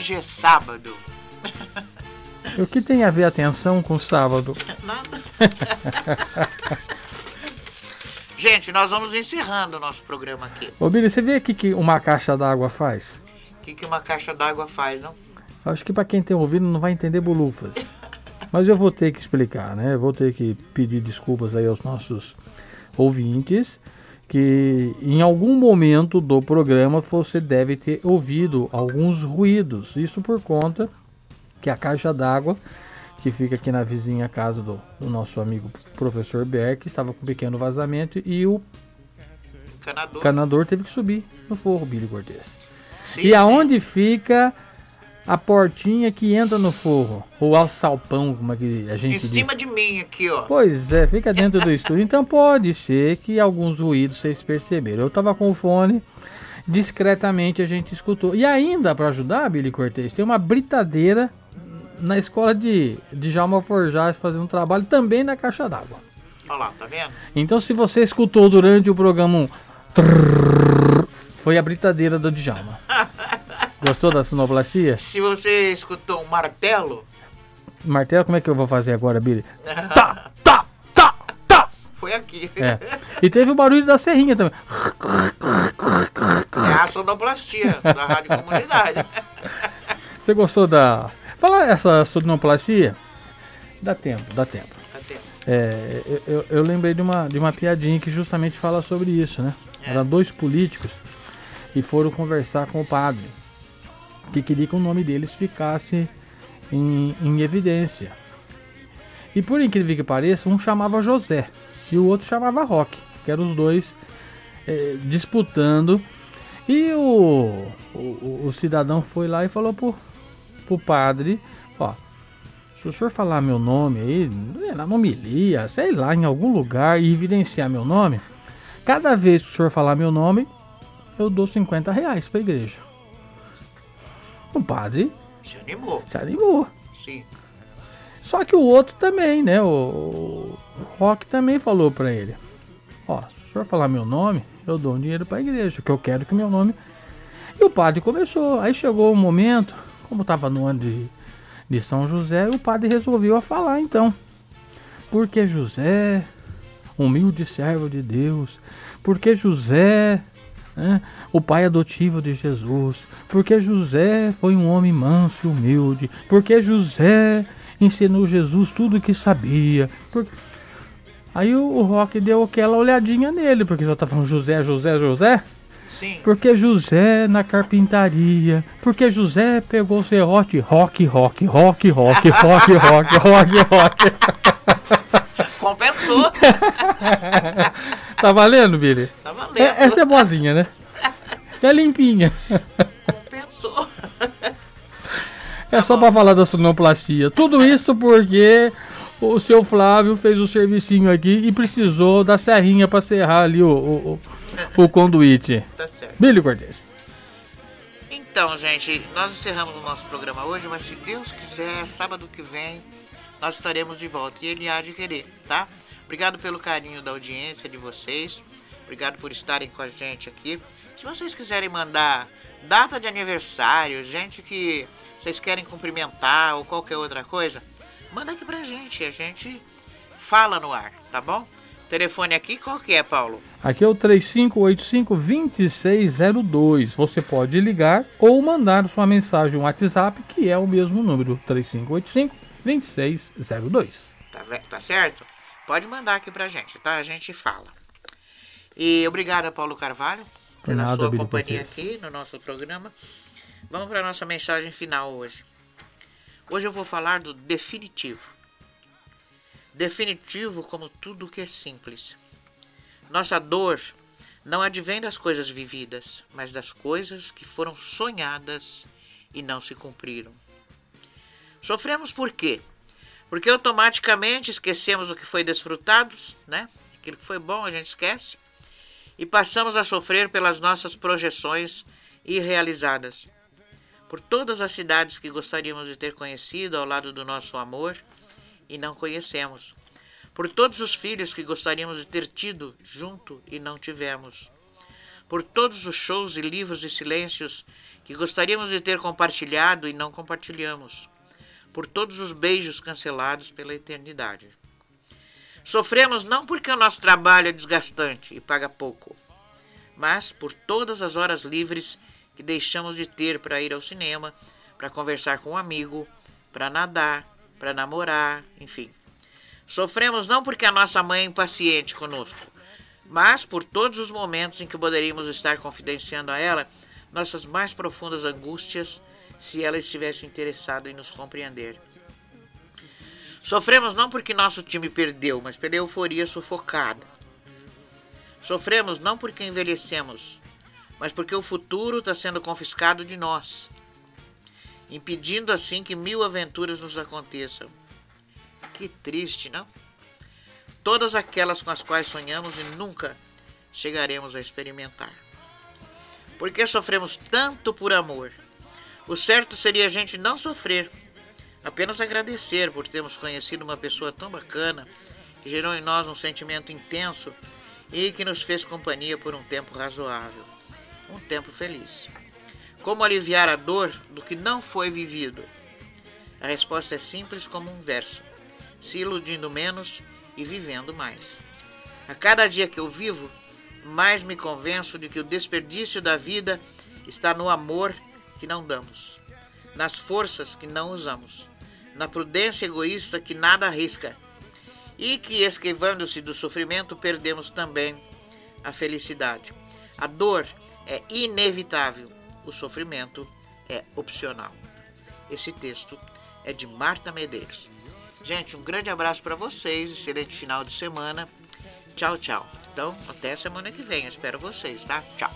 hoje é sábado. O que tem a ver atenção com sábado? Nada. *laughs* Gente, nós vamos encerrando o nosso programa aqui. Ô Billy, você vê aqui que uma caixa d'água faz? O que, que uma caixa d'água faz, não? Acho que para quem tem ouvido não vai entender bolufas. Mas eu vou ter que explicar, né? Eu vou ter que pedir desculpas aí aos nossos ouvintes que em algum momento do programa você deve ter ouvido alguns ruídos. Isso por conta que a caixa d'água que fica aqui na vizinha casa do, do nosso amigo professor Berk estava com um pequeno vazamento e o Canador. canador teve que subir no forro, Billy Cortez. Sim, e aonde fica a portinha que entra no forro? Ou ao salpão, como é que a Em gente diz? cima de mim aqui, ó. Pois é, fica dentro do estúdio. Então pode ser que alguns ruídos vocês perceberam. Eu tava com o fone, discretamente a gente escutou. E ainda, para ajudar, Billy Cortez, tem uma britadeira na escola de, de Jalma Forjaz fazendo um trabalho também na caixa d'água. Olha lá, tá vendo? Então se você escutou durante o programa um trrr, foi a britadeira do Djalma. *laughs* Gostou da sonoplastia? Se você escutou um martelo, Martelo, como é que eu vou fazer agora, Billy? *laughs* foi aqui. É. E teve o barulho da serrinha também. É a sonoplastia da Rádio Comunidade. *laughs* Você gostou da. Fala essa sonoplastia? Dá tempo, dá tempo. Dá tempo. É, eu, eu- lembrei de uma, de uma piadinha que justamente fala sobre isso, né? Eram dois políticos e foram conversar com o padre, que queria que o nome deles ficasse em, em evidência. E por incrível que pareça, um chamava José e o outro chamava Roque, que eram os dois eh, disputando. E o, o, o cidadão foi lá e falou pro, pro padre, ó, se o senhor falar meu nome aí, na homilia, sei lá, em algum lugar e evidenciar meu nome, cada vez que o senhor falar meu nome, eu dou 50 reais pra igreja. O padre Se animou. se animou. Sim. Só que o outro também, né? O, o Rock também falou pra ele: Ó, se o senhor falar meu nome, eu dou um dinheiro pra igreja, que eu quero que meu nome. E o padre começou. Aí chegou um momento, como tava no ano de, de São José, o padre resolveu a falar então. Porque José, humilde servo de Deus, porque José, né, o pai adotivo de Jesus, porque José foi um homem manso e humilde, porque José ensinou Jesus tudo o que sabia. porque- Aí o, o Rock deu aquela olhadinha nele, porque só tá falando José, José, José. Sim. Porque José na carpintaria, porque José pegou o serrote, rock, rock, rock, rock, rock, rock, rock, rock. Compensou. *laughs* Tá valendo, Billy? Tá valendo. É- essa é boazinha, né? *laughs* É limpinha. Compensou. É só pra falar da sonoplastia. Tudo isso porque o seu Flávio fez o servicinho aqui e precisou da serrinha pra serrar ali o, o, o, o conduíte. Tá certo. Billy Cortez. Então, gente, nós encerramos o nosso programa hoje, mas se Deus quiser, sábado que vem, nós estaremos de volta. E Ele há de querer, tá? Obrigado pelo carinho da audiência de vocês. Obrigado por estarem com a gente aqui. Se vocês quiserem mandar data de aniversário, gente que vocês querem cumprimentar ou qualquer outra coisa, manda aqui pra gente. A gente fala no ar, tá bom? Telefone aqui, qual que é, Paulo? Aqui é o 3585-2602. Você pode ligar ou mandar sua mensagem no WhatsApp, que é o mesmo número, 3585-2602. Tá, tá certo? Pode mandar aqui pra gente, tá? A gente fala. E obrigado a Paulo Carvalho pela nada, sua companhia aqui no nosso programa. Vamos para nossa mensagem final hoje. Hoje eu vou falar do definitivo. Definitivo como tudo que é simples. Nossa dor não advém das coisas vividas, mas das coisas que foram sonhadas e não se cumpriram. Sofremos por quê? Porque automaticamente esquecemos o que foi desfrutado, né? Aquilo que foi bom a gente esquece. E passamos a sofrer pelas nossas projeções irrealizadas. Por todas as cidades que gostaríamos de ter conhecido ao lado do nosso amor e não conhecemos. Por todos os filhos que gostaríamos de ter tido junto e não tivemos. Por todos os shows e livros e silêncios que gostaríamos de ter compartilhado e não compartilhamos, por todos os beijos cancelados pela eternidade. Sofremos não porque o nosso trabalho é desgastante e paga pouco, mas por todas as horas livres que deixamos de ter para ir ao cinema, para conversar com um amigo, para nadar, para namorar, enfim. Sofremos não porque a nossa mãe é impaciente conosco, mas por todos os momentos em que poderíamos estar confidenciando a ela nossas mais profundas angústias se ela estivesse interessada em nos compreender. Sofremos não porque nosso time perdeu, mas pela euforia sufocada. Sofremos não porque envelhecemos, mas porque o futuro está sendo confiscado de nós, impedindo assim que mil aventuras nos aconteçam. Que triste, não? Todas aquelas com as quais sonhamos e nunca chegaremos a experimentar. Por que sofremos tanto por amor? O certo seria a gente não sofrer, apenas agradecer por termos conhecido uma pessoa tão bacana que gerou em nós um sentimento intenso e que nos fez companhia por um tempo razoável, um tempo feliz. Como aliviar a dor do que não foi vivido? A resposta é simples como um verso se iludindo menos e vivendo mais. A cada dia que eu vivo, mais me convenço de que o desperdício da vida está no amor que não damos, nas forças que não usamos, na prudência egoísta que nada arrisca, e que, esquivando-se do sofrimento, perdemos também a felicidade. A dor é inevitável, o sofrimento é opcional. Esse texto é de Marta Medeiros. Gente, um grande abraço para vocês, excelente final de semana. Tchau, tchau. Então, até semana que vem. Espero vocês, tá? Tchau.